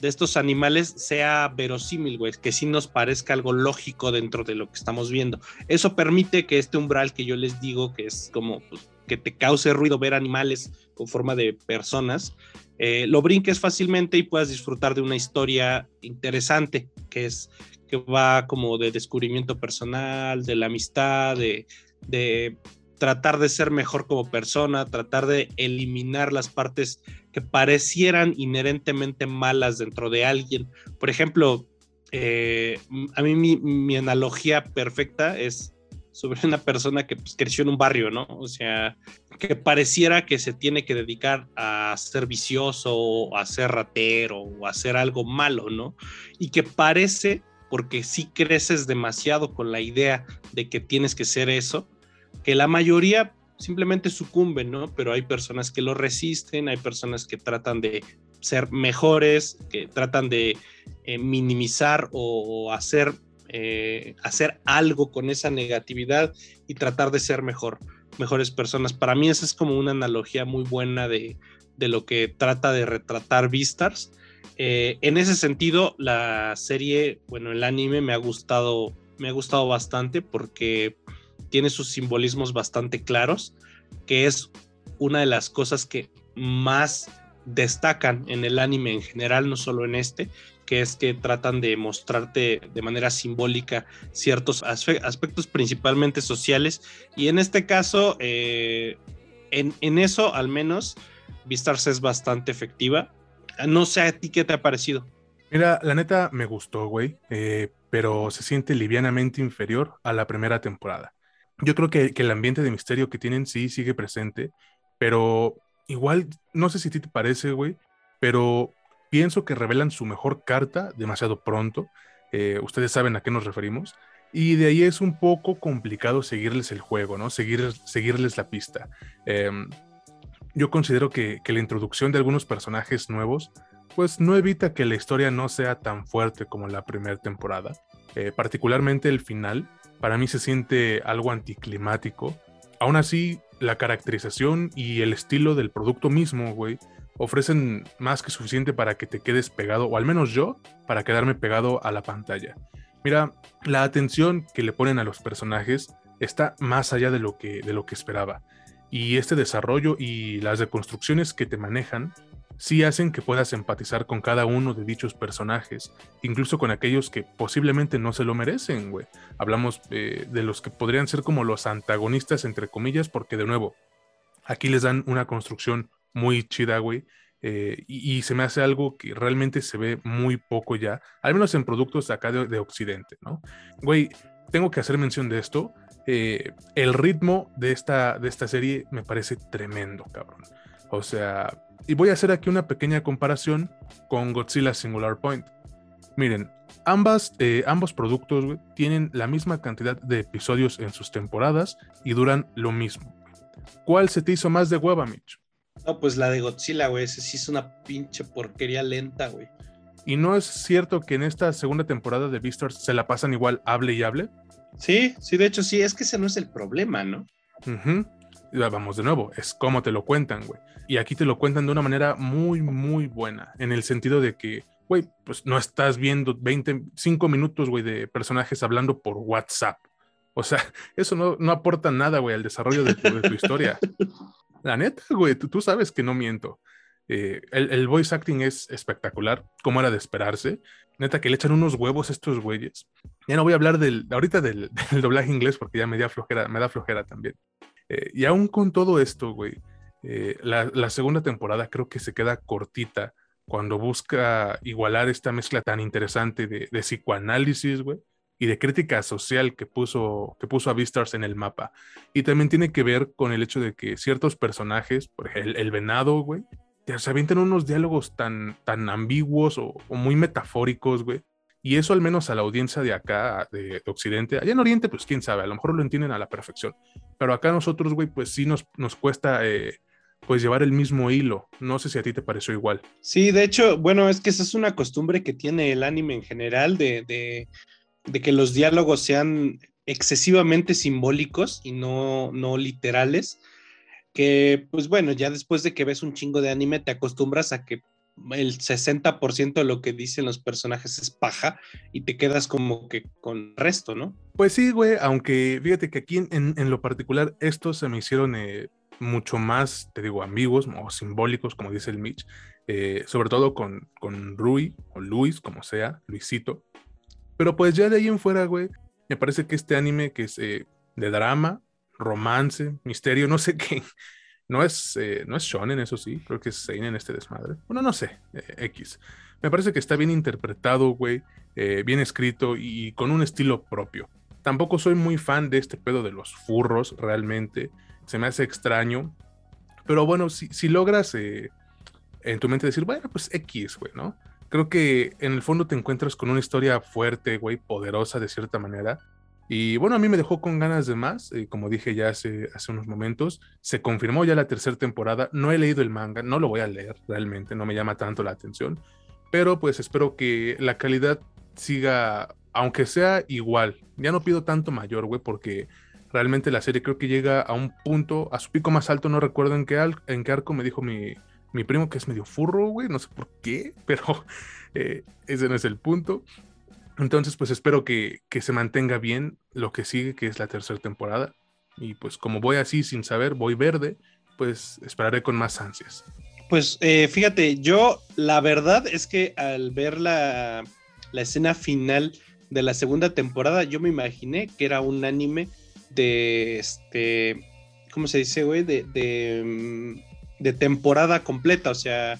de estos animales sea verosímil, güey, que sí nos parezca algo lógico dentro de lo que estamos viendo. Eso permite que este umbral que yo les digo, que es como pues, que te cause ruido ver animales con forma de personas, eh, lo brinques fácilmente y puedas disfrutar de una historia interesante, que es que va como de descubrimiento personal, de la amistad, de, de tratar de ser mejor como persona, tratar de eliminar las partes que parecieran inherentemente malas dentro de alguien. Por ejemplo, eh, a mí mi, analogía perfecta es sobre una persona que pues, creció en un barrio, ¿no? O sea, que pareciera que se tiene que dedicar a ser vicioso, a ser ratero, o a hacer algo malo, ¿no? Y que parece, porque sí creces demasiado con la idea de que tienes que ser eso, que la mayoría simplemente sucumben, ¿no? Pero hay personas que lo resisten, hay personas que tratan de ser mejores, que tratan de eh, minimizar o hacer eh, hacer algo con esa negatividad y tratar de ser mejor, mejores personas. Para mí esa es como una analogía muy buena de, lo que trata de retratar Vistars. Eh, en ese sentido, la serie, bueno, el anime me ha gustado, me ha gustado bastante porque tiene sus simbolismos bastante claros, que es una de las cosas que más destacan en el anime en general, no solo en este, que es que tratan de mostrarte de manera simbólica ciertos aspectos principalmente sociales y en este caso, eh, en, eso al menos, Vistars es bastante efectiva. No sé a ti qué te ha parecido. Mira, la neta me gustó, güey, eh, pero se siente livianamente inferior a la primera temporada. Yo creo que, que el ambiente de misterio que tienen sí sigue presente, pero igual, no sé si a ti te parece, güey, pero pienso que revelan su mejor carta demasiado pronto. Eh, ustedes saben a qué nos referimos. Y de ahí es un poco complicado seguirles el juego, ¿no? Seguir, seguirles la pista. Em, yo considero que, la introducción de algunos personajes nuevos, pues no evita que la historia no sea tan fuerte como la primera temporada. Eh, particularmente el final, para mí se siente algo anticlimático. Aún así, la caracterización y el estilo del producto mismo, güey, ofrecen más que suficiente para que te quedes pegado, o al menos yo, para quedarme pegado a la pantalla. Mira, la atención que le ponen a los personajes está más allá de lo que, de lo que esperaba. Y este desarrollo y las reconstrucciones que te manejan sí hacen que puedas empatizar con cada uno de dichos personajes, incluso con aquellos que posiblemente no se lo merecen, güey. Hablamos eh, de los que podrían ser como los antagonistas, entre comillas, porque de nuevo, aquí les dan una construcción muy chida, güey. Eh, y, se me hace algo que realmente se ve muy poco ya, al menos en productos acá de, Occidente, ¿no? Güey, tengo que hacer mención de esto. Eh, el ritmo de esta, de esta serie me parece tremendo, cabrón. O sea, y voy a hacer aquí una pequeña comparación con Godzilla Singular Point. Miren, ambas, eh, ambos productos güey, tienen la misma cantidad de episodios en sus temporadas y duran lo mismo. ¿Cuál se te hizo más de hueva, Mitch? No, pues la de Godzilla, güey. Ese sí es una pinche porquería lenta, güey. ¿Y no es cierto que en esta segunda temporada de Beastars se la pasan igual hable y hable? Sí, sí, de hecho sí, es que ese no es el problema, ¿no? Vamos de nuevo, es como te lo cuentan, güey. Y aquí te lo cuentan de una manera muy, muy buena, en el sentido de que, güey, pues no estás viendo 25 minutos, güey, de personajes hablando por WhatsApp. O sea, eso no, no aporta nada, güey, al desarrollo de tu historia. La neta, güey, tú, sabes que no miento. Eh, el, voice acting es espectacular, como era de esperarse. neta que le echan unos huevos a estos güeyes. Ya no voy a hablar del, ahorita del, doblaje inglés porque ya me da flojera, me da flojera también. Eh, y aún con todo esto, güey, eh, la, segunda temporada creo que se queda cortita cuando busca igualar esta mezcla tan interesante de, psicoanálisis, güey, y de crítica social que puso, que puso a Beastars en el mapa. Y también tiene que ver con el hecho de que ciertos personajes, por ejemplo, el, venado, güey, se avientan unos diálogos tan, tan ambiguos o, muy metafóricos, güey. Y eso al menos a la audiencia de acá, de, Occidente, allá en Oriente, pues quién sabe, a lo mejor lo entienden a la perfección. Pero acá nosotros, güey, pues sí nos, nos cuesta... Eh, pues llevar el mismo hilo. No sé si a ti te pareció igual. Sí, de hecho, bueno, es que esa es una costumbre que tiene el anime en general de, de que los diálogos sean excesivamente simbólicos y no, no literales, que pues bueno, ya después de que ves un chingo de anime te acostumbras a que el 60% de lo que dicen los personajes es paja y te quedas como que con el resto, ¿no? Pues sí, güey, aunque fíjate que aquí en, lo particular estos se me hicieron eh, mucho más, te digo, ambiguos o simbólicos, como dice el Mitch, eh, sobre todo con, con Rui o Luis, como sea, Luisito, pero pues ya de ahí en fuera, güey, me parece que este anime que es eh, de drama, romance, misterio, no sé qué, no es, eh, no es shonen, eso sí, creo que es en este desmadre. Bueno, no sé, eh, X. Me parece que está bien interpretado, güey, bien escrito y con un estilo propio. Tampoco soy muy fan de este pedo de los furros, realmente. Se me hace extraño. Pero bueno, si, si logras en tu mente decir, bueno, pues X, güey, ¿no? creo que en el fondo te encuentras con una historia fuerte, güey, poderosa de cierta manera. Y bueno, a mí me dejó con ganas de más, eh, como dije ya hace, hace unos momentos, se confirmó ya la tercera temporada, no he leído el manga, no lo voy a leer realmente, no me llama tanto la atención, pero pues espero que la calidad siga, aunque sea igual, ya no pido tanto mayor, güey, porque realmente la serie creo que llega a un punto, a su pico más alto, no recuerdo en qué, en qué arco me dijo mi, mi primo que es medio furro, güey, no sé por qué, pero eh, ese no es el punto. Entonces, pues espero que, se mantenga bien lo que sigue, que es la tercera temporada. Y pues como voy así sin saber, voy verde, pues esperaré con más ansias. Pues eh, fíjate, yo la verdad es que al ver la, escena final de la segunda temporada, yo me imaginé que era un anime de este, ¿cómo se dice, güey? De, de mm, de temporada completa, o sea,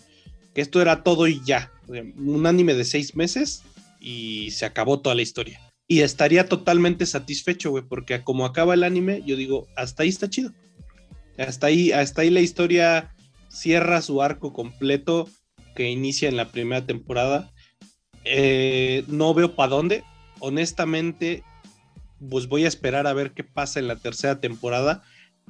que esto era todo y ya, un anime de seis meses y se acabó toda la historia. Y estaría totalmente satisfecho, güey, porque como acaba el anime, yo digo, hasta ahí está chido. Hasta ahí, hasta ahí la historia cierra su arco completo que inicia en la primera temporada. Eh, no veo para dónde. Honestamente, pues voy a esperar a ver qué pasa en la tercera temporada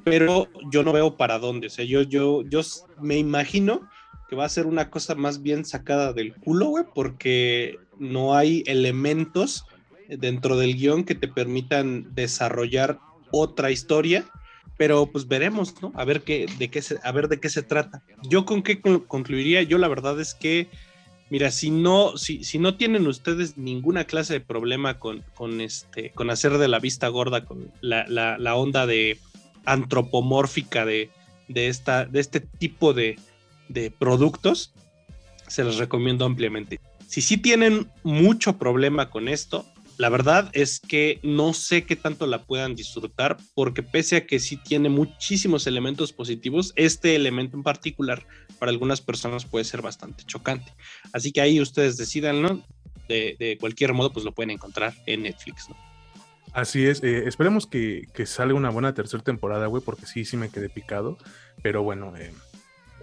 pero yo no veo para dónde. O sea, yo, yo, yo me imagino que va a ser una cosa más bien sacada del culo, güey, porque no hay elementos dentro del guion que te permitan desarrollar otra historia. Pero pues veremos, ¿no? A ver qué, de qué se, a ver de qué se trata. Yo con qué concluiría, yo la verdad es que, mira, si no, si, si no tienen ustedes ninguna clase de problema con, con este, con hacer de la vista gorda, con la, la, la onda de antropomórfica de, esta, de este tipo de, productos, se los recomiendo ampliamente. Si sí tienen mucho problema con esto, la verdad es que no sé qué tanto la puedan disfrutar porque pese a que sí tiene muchísimos elementos positivos, este elemento en particular para algunas personas puede ser bastante chocante. Así que ahí ustedes decidan, ¿no? De, cualquier modo, pues lo pueden encontrar en Netflix. Así es, eh, esperemos que, salga una buena tercera temporada, güey, porque sí, sí me quedé picado. Pero bueno, eh,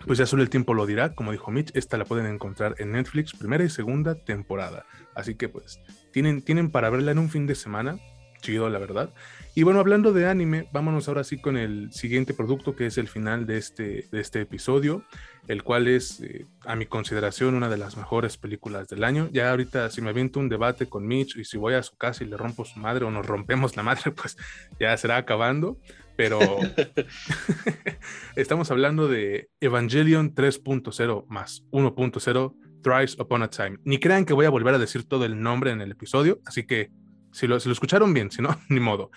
pues ya solo el tiempo lo dirá. Como dijo Mitch, esta la pueden encontrar en Netflix, primera y segunda temporada. Así que pues tienen, tienen para verla en un fin de semana. Chido, la verdad. Y bueno, hablando de anime, vámonos ahora sí con el siguiente producto que es el final de este, de este episodio, el cual es, eh, a mi consideración, una de las mejores películas del año. Ya ahorita, si me aviento un debate con Mitch y si voy a su casa y le rompo su madre o nos rompemos la madre, pues ya será acabando. Pero estamos hablando de Evangelion 3.0 más 1.0 Thrice Upon a Time. Ni crean que voy a volver a decir todo el nombre en el episodio, así que si lo, escucharon bien, si no, ni modo.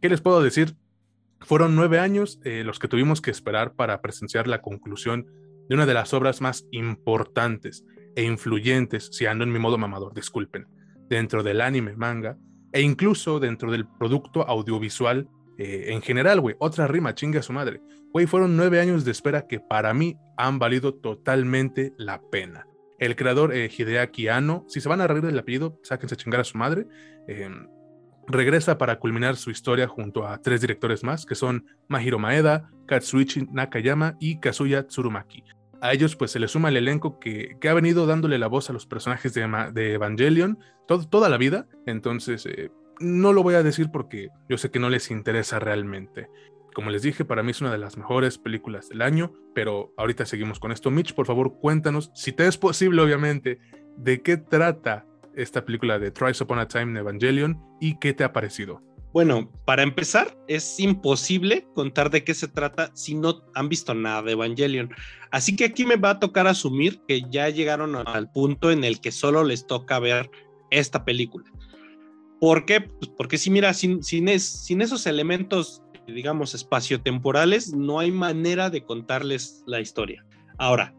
¿Qué les puedo decir? Fueron nueve años eh, los que tuvimos que esperar para presenciar la conclusión de una de las obras más importantes e influyentes, si ando en mi modo mamador, disculpen, dentro del anime, manga, e incluso dentro del producto audiovisual eh, en general, güey. Otra rima, chinga su madre. Güey, fueron nueve años de espera que para mí han valido totalmente la pena. El creador eh, Hideaki Anno, si se van a reír del apellido, sáquense a chingar a su madre. Em, regresa para culminar su historia junto a tres directores más, que son Mahiro Maeda, Katsuichi Nakayama y Kazuya Tsurumaki. A ellos pues se les suma el elenco que, ha venido dándole la voz a los personajes de, Evangelion toda la vida, entonces eh, no lo voy a decir porque yo sé que no les interesa realmente. Como les dije, para mí es una de las mejores películas del año, pero ahorita seguimos con esto. Mitch, por favor, cuéntanos, si te es posible, obviamente, de qué trata esta película de Thrice Upon a Time Evangelion y qué te ha parecido. Bueno, para empezar, es imposible contar de qué se trata si no han visto nada de Evangelion. Así que aquí me va a tocar asumir que ya llegaron al punto en el que solo les toca ver esta película. ¿Por qué? Pues porque si mira, sin, esos elementos, digamos, espaciotemporales, no hay manera de contarles la historia. Ahora,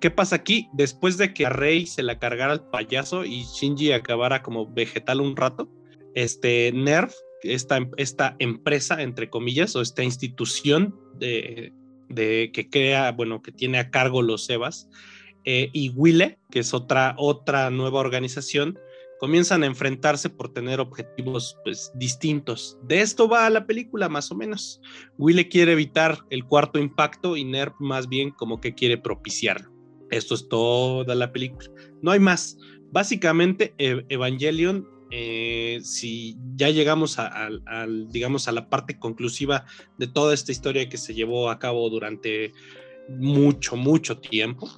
¿qué pasa aquí? Después de que a Rey se la cargara al payaso y Shinji acabara como vegetal un rato, este Nerf, esta, empresa, entre comillas, o esta institución de que crea, bueno, que tiene a cargo los Evas, eh, y Wille, que es otra, otra nueva organización, comienzan a enfrentarse por tener objetivos pues, distintos. De esto va la película, más o menos. Wille quiere evitar el cuarto impacto y Nerf más bien como que quiere propiciarlo. Esto es toda la película. No hay más. Básicamente, Evangelion, eh, si ya llegamos a, digamos, a la parte conclusiva de toda esta historia que se llevó a cabo durante mucho, mucho tiempo,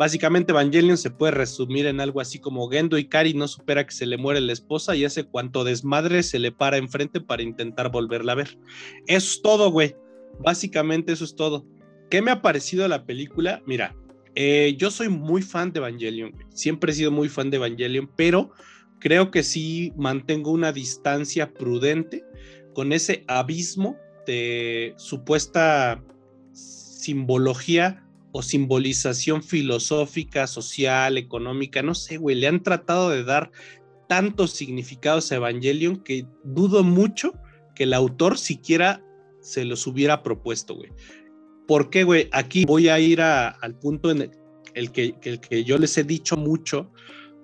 Básicamente Evangelion se puede resumir en algo así como Gendo Ikari no supera que se le muere la esposa y hace cuanto desmadre se le para enfrente para intentar volverla a ver. Es todo, güey. Básicamente eso es todo. ¿Qué me ha parecido la película? Mira, eh, yo soy muy fan de Evangelion. Siempre he sido muy fan de Evangelion, pero creo que sí mantengo una distancia prudente con ese abismo de supuesta simbología o simbolización filosófica, social, económica, no sé, güey, le han tratado de dar tantos significados a Evangelion que dudo mucho que el autor siquiera se los hubiera propuesto, güey. ¿Por qué, güey? Aquí voy a ir al punto en el, que, el que yo les he dicho mucho,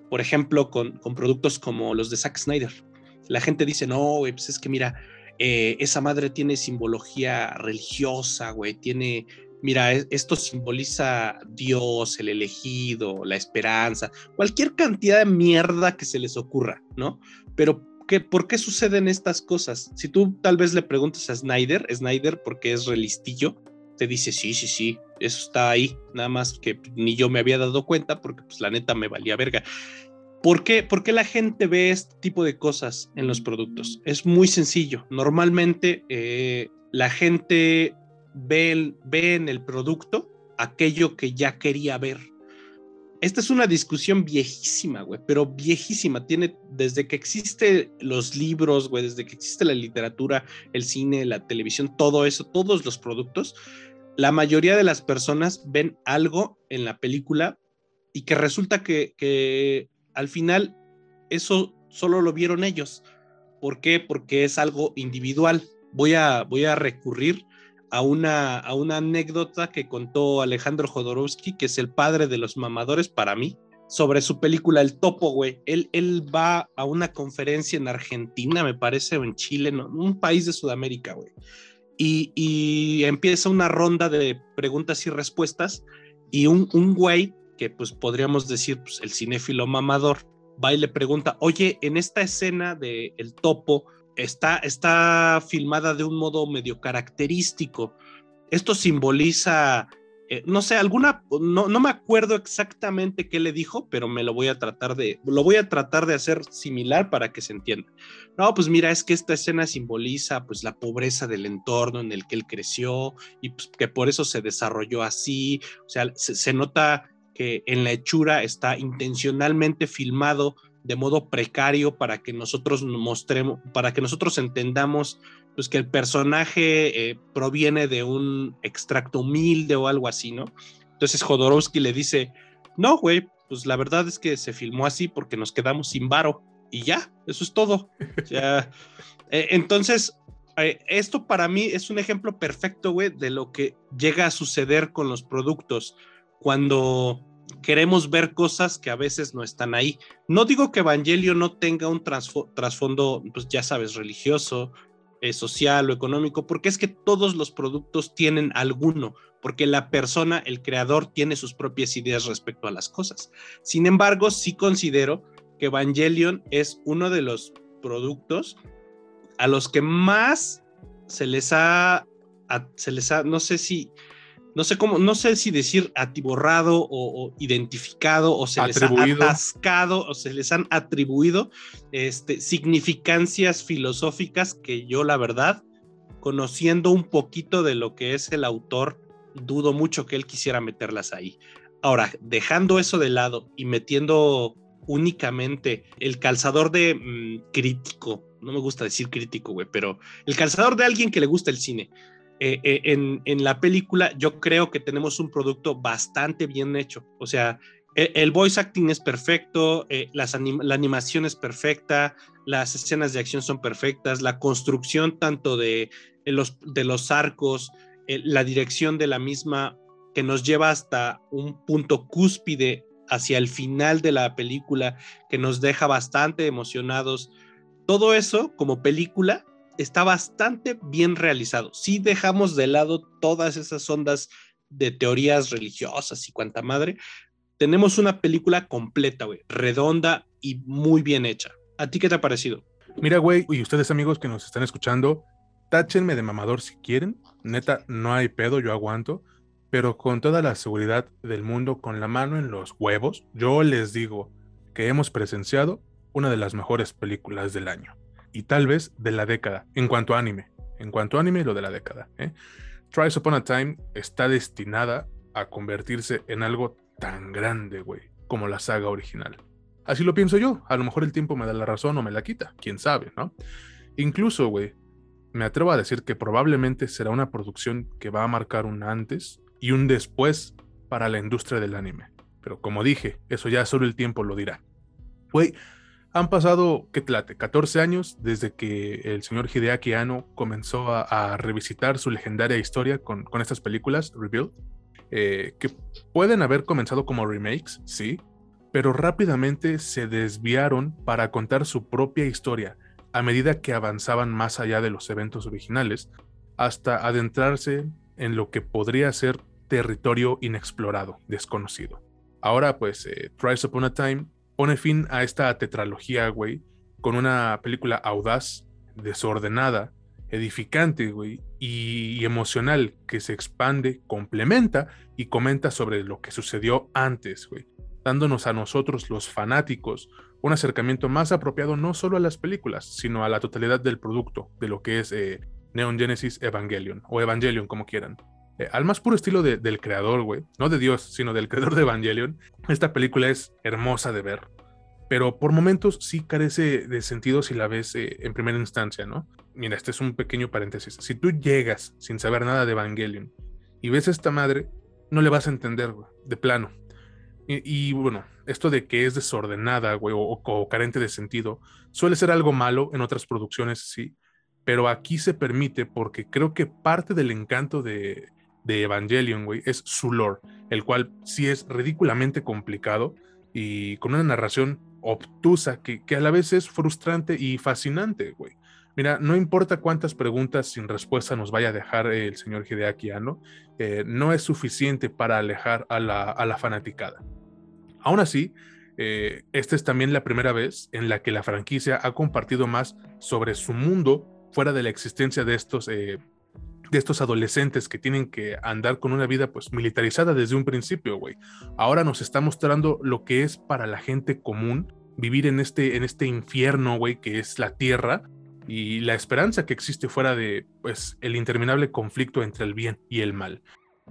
por ejemplo, con, con, productos como los de Zack Snyder. La gente dice, no, güey, pues es que mira, eh, esa madre tiene simbología religiosa, güey, tiene mira, esto simboliza Dios, el elegido, la esperanza, cualquier cantidad de mierda que se les ocurra, ¿no? Pero ¿qué, ¿por qué suceden estas cosas? Si tú tal vez le preguntas a Snyder, Snyder porque es relistillo, te dice, sí, sí, sí, eso está ahí, nada más que ni yo me había dado cuenta porque pues la neta me valía verga. ¿Por qué, ¿Por qué la gente ve este tipo de cosas en los productos? Es muy sencillo. Normalmente eh, la gente ve, el producto aquello que ya quería ver. Esta es una discusión viejísima, güey, pero viejísima. Tiene desde que existen los libros, güey, desde que existe la literatura, el cine, la televisión, todo eso, todos los productos, la mayoría de las personas ven algo en la película y que resulta que, que al final eso solo lo vieron ellos. ¿Por qué? Porque es algo individual. Voy a, voy a recurrir a una, a una anécdota que contó Alejandro Jodorowsky, que es el padre de los mamadores para mí, sobre su película El Topo, güey. Él, él va a una conferencia en Argentina, me parece, o en Chile, ¿no? un país de Sudamérica, güey. Y, y, empieza una ronda de preguntas y respuestas y un, un güey, que pues podríamos decir pues, el cinéfilo mamador, va y le pregunta, oye, en esta escena de El Topo, está, está filmada de un modo medio característico. Esto simboliza, eh, no sé, alguna, no, no, me acuerdo exactamente qué le dijo, pero me lo voy a tratar de, lo voy a tratar de hacer similar para que se entienda. No, pues mira, es que esta escena simboliza pues la pobreza del entorno en el que él creció y pues, que por eso se desarrolló así. O sea, se, se nota que en la hechura está intencionalmente filmado de modo precario para que nosotros mostremos, para que nosotros entendamos pues que el personaje eh, proviene de un extracto humilde o algo así, ¿no? Entonces Jodorowsky le dice, no, güey, pues la verdad es que se filmó así porque nos quedamos sin varo y ya, eso es todo. ya. Eh, entonces, eh, esto para mí es un ejemplo perfecto, güey, de lo que llega a suceder con los productos cuando queremos ver cosas que a veces no están ahí. No digo que Evangelio no tenga un trasfondo, pues ya sabes, religioso, eh, social o económico, porque es que todos los productos tienen alguno, porque la persona, el creador, tiene sus propias ideas respecto a las cosas. Sin embargo, sí considero que Evangelion es uno de los productos a los que más se les ha, se les ha, no sé si, no sé cómo, no sé si decir atiborrado o, identificado o se les ha atascado o se les han atribuido este, significancias filosóficas que yo la verdad, conociendo un poquito de lo que es el autor, dudo mucho que él quisiera meterlas ahí. Ahora, dejando eso de lado y metiendo únicamente el calzador de mm, crítico, no me gusta decir crítico, güey, pero el calzador de alguien que le gusta el cine eh, eh, en, la película yo creo que tenemos un producto bastante bien hecho. O sea, el, voice acting es perfecto, eh, la animación es perfecta, las escenas de acción son perfectas, la construcción tanto de los arcos, la dirección de la misma que nos lleva hasta un punto cúspide hacia el final de la película que nos deja bastante emocionados. Todo eso como película está bastante bien realizado. Si dejamos de lado todas esas ondas de teorías religiosas y cuanta madre, tenemos una película completa, güey, redonda y muy bien hecha. ¿A ti qué te ha parecido? Mira, güey, y ustedes amigos que nos están escuchando, táchenme de mamador si quieren. Neta, no hay pedo, yo aguanto. Pero con toda la seguridad del mundo, con la mano en los huevos, yo les digo que hemos presenciado una de las mejores películas del año y tal vez de la década, en cuanto a anime. En cuanto a anime, lo de la década. ¿eh? Tries Upon a Time está destinada a convertirse en algo tan grande, güey, como la saga original. Así lo pienso yo. A lo mejor el tiempo me da la razón o me la quita. Quién sabe, ¿no? Incluso, güey, me atrevo a decir que probablemente será una producción que va a marcar un antes y un después para la industria del anime. Pero como dije, eso ya solo el tiempo lo dirá. Güey, han pasado, ¿qué tlate? 14 años desde que el señor Hideaki Anno comenzó a, revisitar su legendaria historia con, estas películas, Rebuild, eh, que pueden haber comenzado como remakes, sí, pero rápidamente se desviaron para contar su propia historia a medida que avanzaban más allá de los eventos originales, hasta adentrarse en lo que podría ser territorio inexplorado, desconocido. Ahora, pues, eh, Upon a Time pone fin a esta tetralogía, güey, con una película audaz, desordenada, edificante, güey, y, emocional, que se expande, complementa y comenta sobre lo que sucedió antes, güey, dándonos a nosotros, los fanáticos, un acercamiento más apropiado no solo a las películas, sino a la totalidad del producto, de lo que es eh, Neon Genesis Evangelion, o Evangelion, como quieran. Eh, al más puro estilo del creador, güey, no de Dios, sino del creador de Evangelion, esta película es hermosa de ver, pero por momentos sí carece de sentido si la ves eh, en primera instancia, ¿no? Mira, este es un pequeño paréntesis. Si tú llegas sin saber nada de Evangelion y ves a esta madre, no le vas a entender, güey, de plano. Y, bueno, esto de que es desordenada, güey, o, o carente de sentido, suele ser algo malo en otras producciones, sí, pero aquí se permite porque creo que parte del encanto de, de Evangelion, güey, es su lore, el cual sí es ridículamente complicado y con una narración obtusa que, a la vez es frustrante y fascinante, güey. Mira, no importa cuántas preguntas sin respuesta nos vaya a dejar el señor Hideaki Anno, eh, no es suficiente para alejar a la, fanaticada. Aún así, eh, esta es también la primera vez en la que la franquicia ha compartido más sobre su mundo fuera de la existencia de estos eh, de estos adolescentes que tienen que andar con una vida pues militarizada desde un principio, güey. Ahora nos está mostrando lo que es para la gente común vivir en este, en este infierno, güey, que es la tierra y la esperanza que existe fuera de pues el interminable conflicto entre el bien y el mal.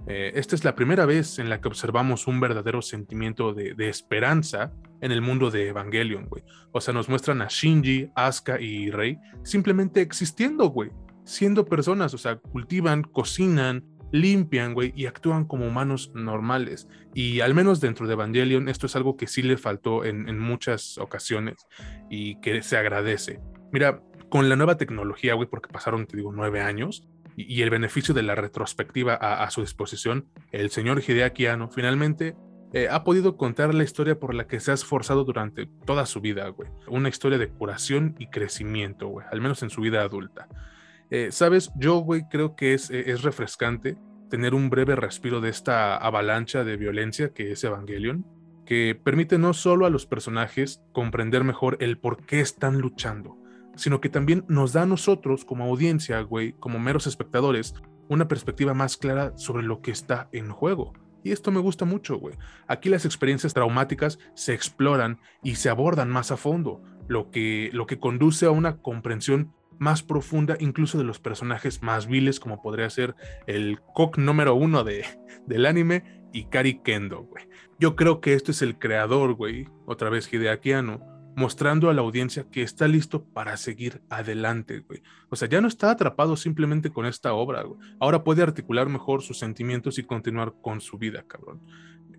Eh, esta es la primera vez en la que observamos un verdadero sentimiento de, de esperanza en el mundo de Evangelion, güey. O sea, nos muestran a Shinji, Asuka y Rei simplemente existiendo, güey siendo personas, o sea, cultivan, cocinan, limpian, güey, y actúan como humanos normales. Y al menos dentro de Evangelion, esto es algo que sí le faltó en, muchas ocasiones y que se agradece. Mira, con la nueva tecnología, güey, porque pasaron, te digo, nueve años, y, el beneficio de la retrospectiva a, su disposición, el señor Hideaki Anno finalmente eh, ha podido contar la historia por la que se ha esforzado durante toda su vida, güey. Una historia de curación y crecimiento, güey, al menos en su vida adulta. Eh, Sabes, yo, güey, creo que es, eh, es refrescante tener un breve respiro de esta avalancha de violencia que es Evangelion, que permite no solo a los personajes comprender mejor el por qué están luchando, sino que también nos da a nosotros como audiencia, güey, como meros espectadores, una perspectiva más clara sobre lo que está en juego. Y esto me gusta mucho, güey. Aquí las experiencias traumáticas se exploran y se abordan más a fondo, lo que, lo que conduce a una comprensión más profunda, incluso de los personajes más viles, como podría ser el cock número uno de, del anime, y Kari Kendo, güey. Yo creo que esto es el creador, güey, otra vez Hideaki mostrando a la audiencia que está listo para seguir adelante, güey. O sea, ya no está atrapado simplemente con esta obra. Ahora puede articular mejor sus sentimientos y continuar con su vida, cabrón.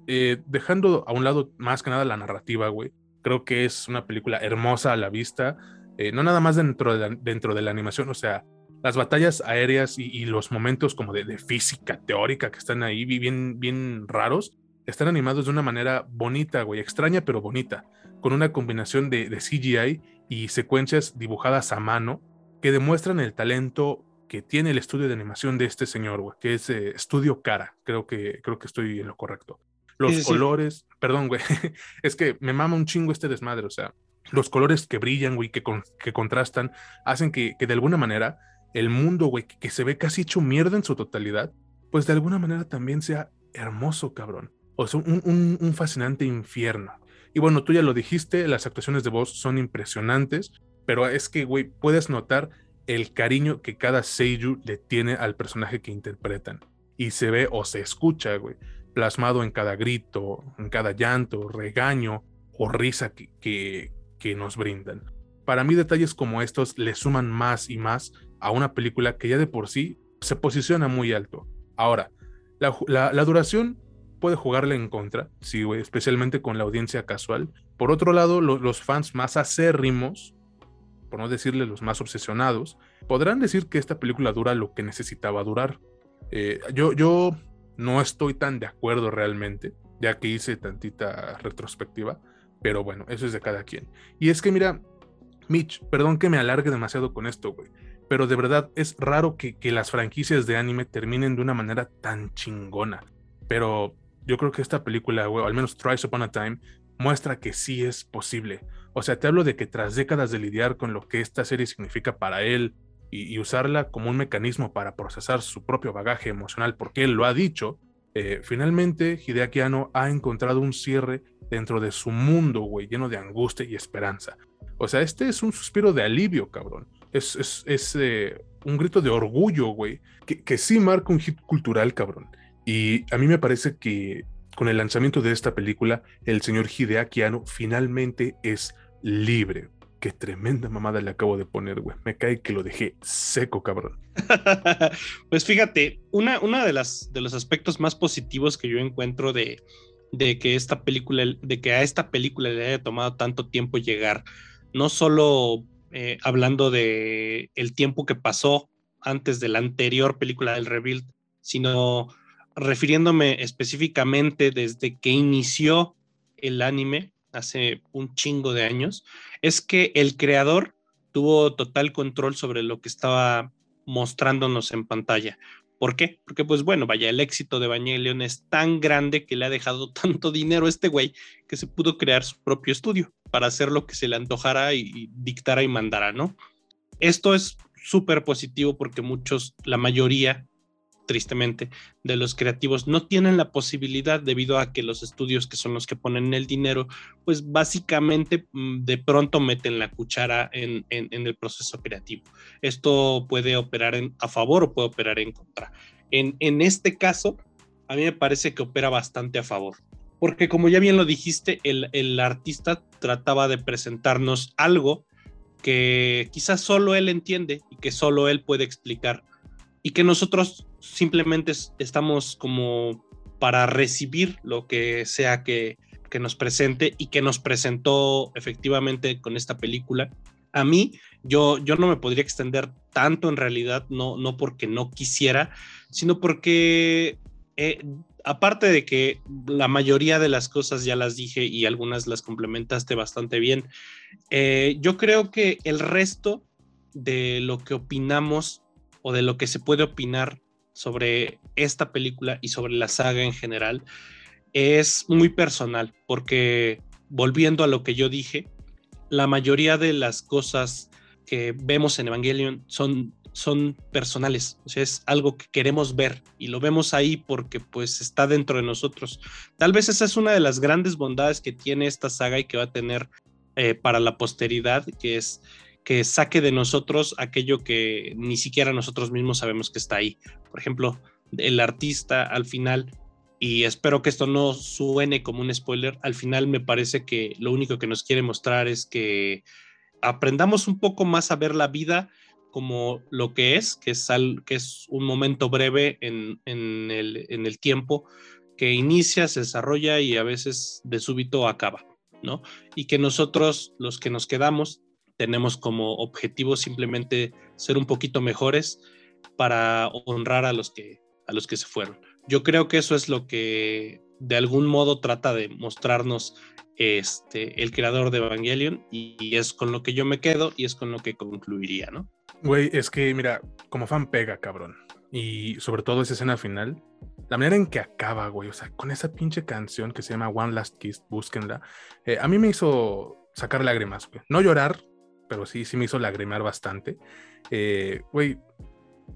Eh, dejando a un lado más que nada la narrativa, güey. Creo que es una película hermosa a la vista eh, no nada más dentro de, la, dentro de la animación, o sea, las batallas aéreas y, los momentos como de, física teórica que están ahí bien, bien raros, están animados de una manera bonita, güey, extraña pero bonita, con una combinación de, CGI y secuencias dibujadas a mano que demuestran el talento que tiene el estudio de animación de este señor, güey, que es eh, Estudio Cara, creo que, creo que estoy en lo correcto. Los colores, perdón, güey, es que me mama un chingo este desmadre, o sea, los colores que brillan, güey, que, que contrastan, hacen que, de alguna manera el mundo, güey, que, se ve casi hecho mierda en su totalidad, pues de alguna manera también sea hermoso, cabrón. O sea, un, un, fascinante infierno. Y bueno, tú ya lo dijiste, las actuaciones de voz son impresionantes, pero es que, güey, puedes notar el cariño que cada Seiyu le tiene al personaje que interpretan. Y se ve o se escucha, güey, plasmado en cada grito, en cada llanto, regaño o risa que, que nos brindan. Para mí detalles como estos le suman más y más a una película que ya de por sí se posiciona muy alto. Ahora, la, duración puede jugarle en contra, sí, especialmente con la audiencia casual. Por otro lado, los fans más acérrimos, por no decirle los más obsesionados, podrán decir que esta película dura lo que necesitaba durar. Eh, yo, yo no estoy tan de acuerdo realmente, ya que hice tantita retrospectiva. Pero bueno, eso es de cada quien. Y es que mira, Mitch, perdón que me alargue demasiado con esto, güey. Pero de verdad es raro que, las franquicias de anime terminen de una manera tan chingona. Pero yo creo que esta película, güey, al menos Tries Upon a Time, muestra que sí es posible. O sea, te hablo de que tras décadas de lidiar con lo que esta serie significa para él y, usarla como un mecanismo para procesar su propio bagaje emocional, porque él lo ha dicho, eh, finalmente Hideaki Anno ha encontrado un cierre dentro de su mundo, güey, lleno de angustia y esperanza. O sea, este es un suspiro de alivio, cabrón. Es, es, eh, un grito de orgullo, güey, que, que sí marca un hit cultural, cabrón. Y a mí me parece que con el lanzamiento de esta película, el señor Hideaki Anno finalmente es libre. Qué tremenda mamada le acabo de poner, güey. Me cae que lo dejé seco, cabrón. pues fíjate, una, una de, las, de los aspectos más positivos que yo encuentro de, de que esta película, de que a esta película le haya tomado tanto tiempo llegar, no solo eh, hablando de el tiempo que pasó antes de la anterior película del Rebuild, sino refiriéndome específicamente desde que inició el anime hace un chingo de años, es que el creador tuvo total control sobre lo que estaba mostrándonos en pantalla. ¿Por qué? Porque pues bueno, vaya, el éxito de Evangelion es tan grande que le ha dejado tanto dinero a este güey que se pudo crear su propio estudio para hacer lo que se le antojara y, dictara y mandara, ¿no? Esto es súper positivo porque muchos, la mayoría tristemente, de los creativos no tienen la posibilidad debido a que los estudios que son los que ponen el dinero, pues básicamente mm, de pronto meten la cuchara en, el proceso creativo. Esto puede operar en, a favor o puede operar en contra. En, en este caso, a mí me parece que opera bastante a favor. Porque como ya bien lo dijiste, el, el artista trataba de presentarnos algo que quizás solo él entiende y que solo él puede explicar y que nosotros simplemente estamos como para recibir lo que sea que, que nos presente y que nos presentó efectivamente con esta película. A mí, yo, yo no me podría extender tanto en realidad, no, no porque no quisiera, sino porque eh, aparte de que la mayoría de las cosas ya las dije y algunas las complementaste bastante bien, eh, yo creo que el resto de lo que opinamos o de lo que se puede opinar sobre esta película y sobre la saga en general es muy personal, porque volviendo a lo que yo dije, la mayoría de las cosas que vemos en Evangelion son, son personales, o sea, es algo que queremos ver y lo vemos ahí porque pues está dentro de nosotros. Tal vez esa es una de las grandes bondades que tiene esta saga y que va a tener eh, para la posteridad, que es que saque de nosotros aquello que ni siquiera nosotros mismos sabemos que está ahí. Por ejemplo, el artista al final y espero que esto no suene como un spoiler, al final me parece que lo único que nos quiere mostrar es que aprendamos un poco más a ver la vida como lo que es, que es, que es un momento breve en, el, en el tiempo que inicia, se desarrolla y a veces de súbito acaba, ¿no? Y que nosotros, los que nos quedamos, tenemos como objetivo simplemente ser un poquito mejores para honrar a los que, a los que se fueron yo creo que eso es lo que de algún modo trata de mostrarnos este, el creador de Evangelion y, es con lo que yo me quedo y es con lo que concluiría, ¿no? Güey, es que mira, como fan pega, cabrón. Y sobre todo esa escena final, la manera en que acaba, güey, o sea, con esa pinche canción que se llama One Last Kiss, búsquenla, eh, a mí me hizo sacar lágrimas, güey. No llorar, pero sí, sí me hizo lagrimar bastante. Eh, güey,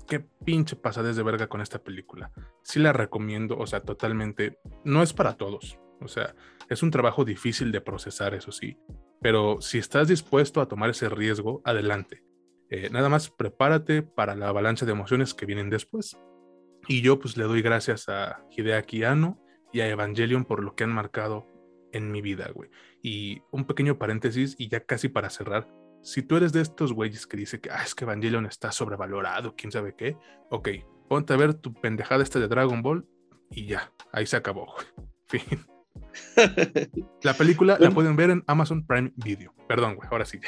qué pinche pasadez de verga con esta película. Sí la recomiendo, o sea, totalmente. No es para todos, o sea, es un trabajo difícil de procesar, eso sí. Pero si estás dispuesto a tomar ese riesgo, adelante. Eh, nada más prepárate para la avalancha de emociones que vienen después. Y yo pues le doy gracias a Hideaki Anno y a Evangelion por lo que han marcado en mi vida, güey. Y un pequeño paréntesis y ya casi para cerrar, si tú eres de estos güeyes que dice que ah, es que Evangelion está sobrevalorado, quién sabe qué, ok, ponte a ver tu pendejada esta de Dragon Ball y ya, ahí se acabó, güey. Fin. la película la pueden ver en Amazon Prime Video. Perdón, güey, ahora sí.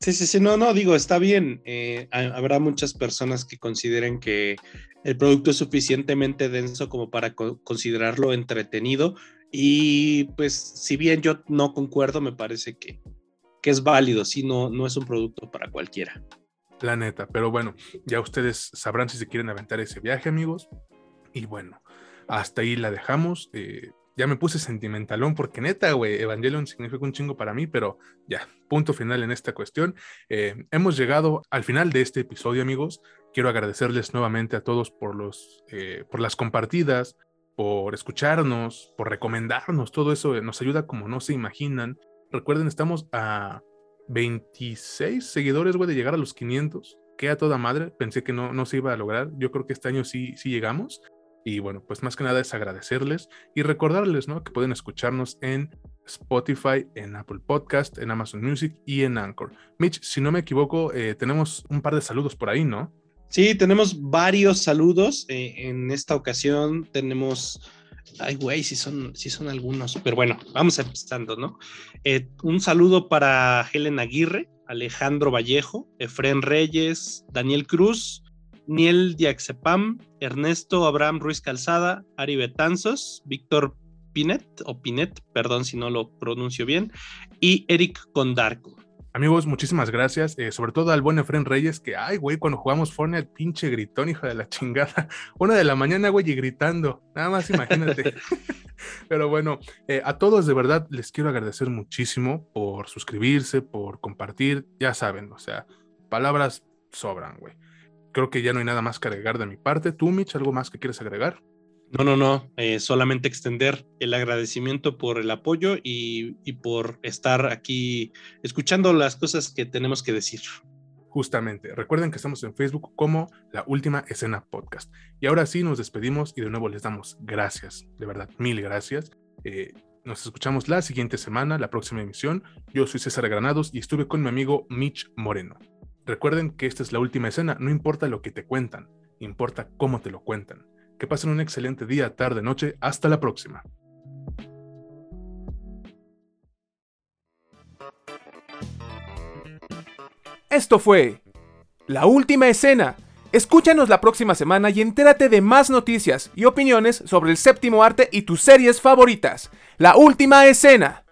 Sí, sí, sí, no, no, digo, está bien. Eh, habrá muchas personas que consideren que el producto es suficientemente denso como para considerarlo entretenido. Y pues, si bien yo no concuerdo, me parece que que es válido, si no, no es un producto para cualquiera. La neta, pero bueno, ya ustedes sabrán si se quieren aventar ese viaje, amigos. Y bueno, hasta ahí la dejamos. Eh, ya me puse sentimentalón porque neta, güey, Evangelion significa un chingo para mí, pero ya, punto final en esta cuestión. Eh, hemos llegado al final de este episodio, amigos. Quiero agradecerles nuevamente a todos por, los, eh, por las compartidas, por escucharnos, por recomendarnos. Todo eso nos ayuda como no se imaginan. Recuerden, estamos a 26 seguidores, güey, de llegar a los 500. Queda toda madre. Pensé que no, no se iba a lograr. Yo creo que este año sí, sí llegamos. Y bueno, pues más que nada es agradecerles y recordarles, ¿no? Que pueden escucharnos en Spotify, en Apple Podcast, en Amazon Music y en Anchor. Mitch, si no me equivoco, eh, tenemos un par de saludos por ahí, ¿no? Sí, tenemos varios saludos. Eh, en esta ocasión tenemos Ay, güey, si son, si son algunos. Pero bueno, vamos empezando, ¿no? Eh, un saludo para Helen Aguirre, Alejandro Vallejo, Efren Reyes, Daniel Cruz, Niel Diaxepam, Ernesto Abraham Ruiz Calzada, Ari Betanzos, Víctor Pinet, o Pinet, perdón si no lo pronuncio bien, y Eric Condarco. Amigos, muchísimas gracias, eh, sobre todo al buen Efren Reyes, que, ay, güey, cuando jugamos Fortnite, pinche gritón, hijo de la chingada. Una de la mañana, güey, y gritando. Nada más imagínate. Pero bueno, eh, a todos de verdad les quiero agradecer muchísimo por suscribirse, por compartir. Ya saben, o sea, palabras sobran, güey. Creo que ya no hay nada más que agregar de mi parte. ¿Tú, Mitch, algo más que quieres agregar? No, no, no, eh, solamente extender el agradecimiento por el apoyo y, por estar aquí escuchando las cosas que tenemos que decir. Justamente, recuerden que estamos en Facebook como La Última Escena Podcast. Y ahora sí nos despedimos y de nuevo les damos gracias, de verdad, mil gracias. Eh, nos escuchamos la siguiente semana, la próxima emisión. Yo soy César Granados y estuve con mi amigo Mitch Moreno. Recuerden que esta es la última escena, no importa lo que te cuentan, importa cómo te lo cuentan. Que pasen un excelente día, tarde, noche. Hasta la próxima. Esto fue La Última Escena. Escúchanos la próxima semana y entérate de más noticias y opiniones sobre el séptimo arte y tus series favoritas. La Última Escena.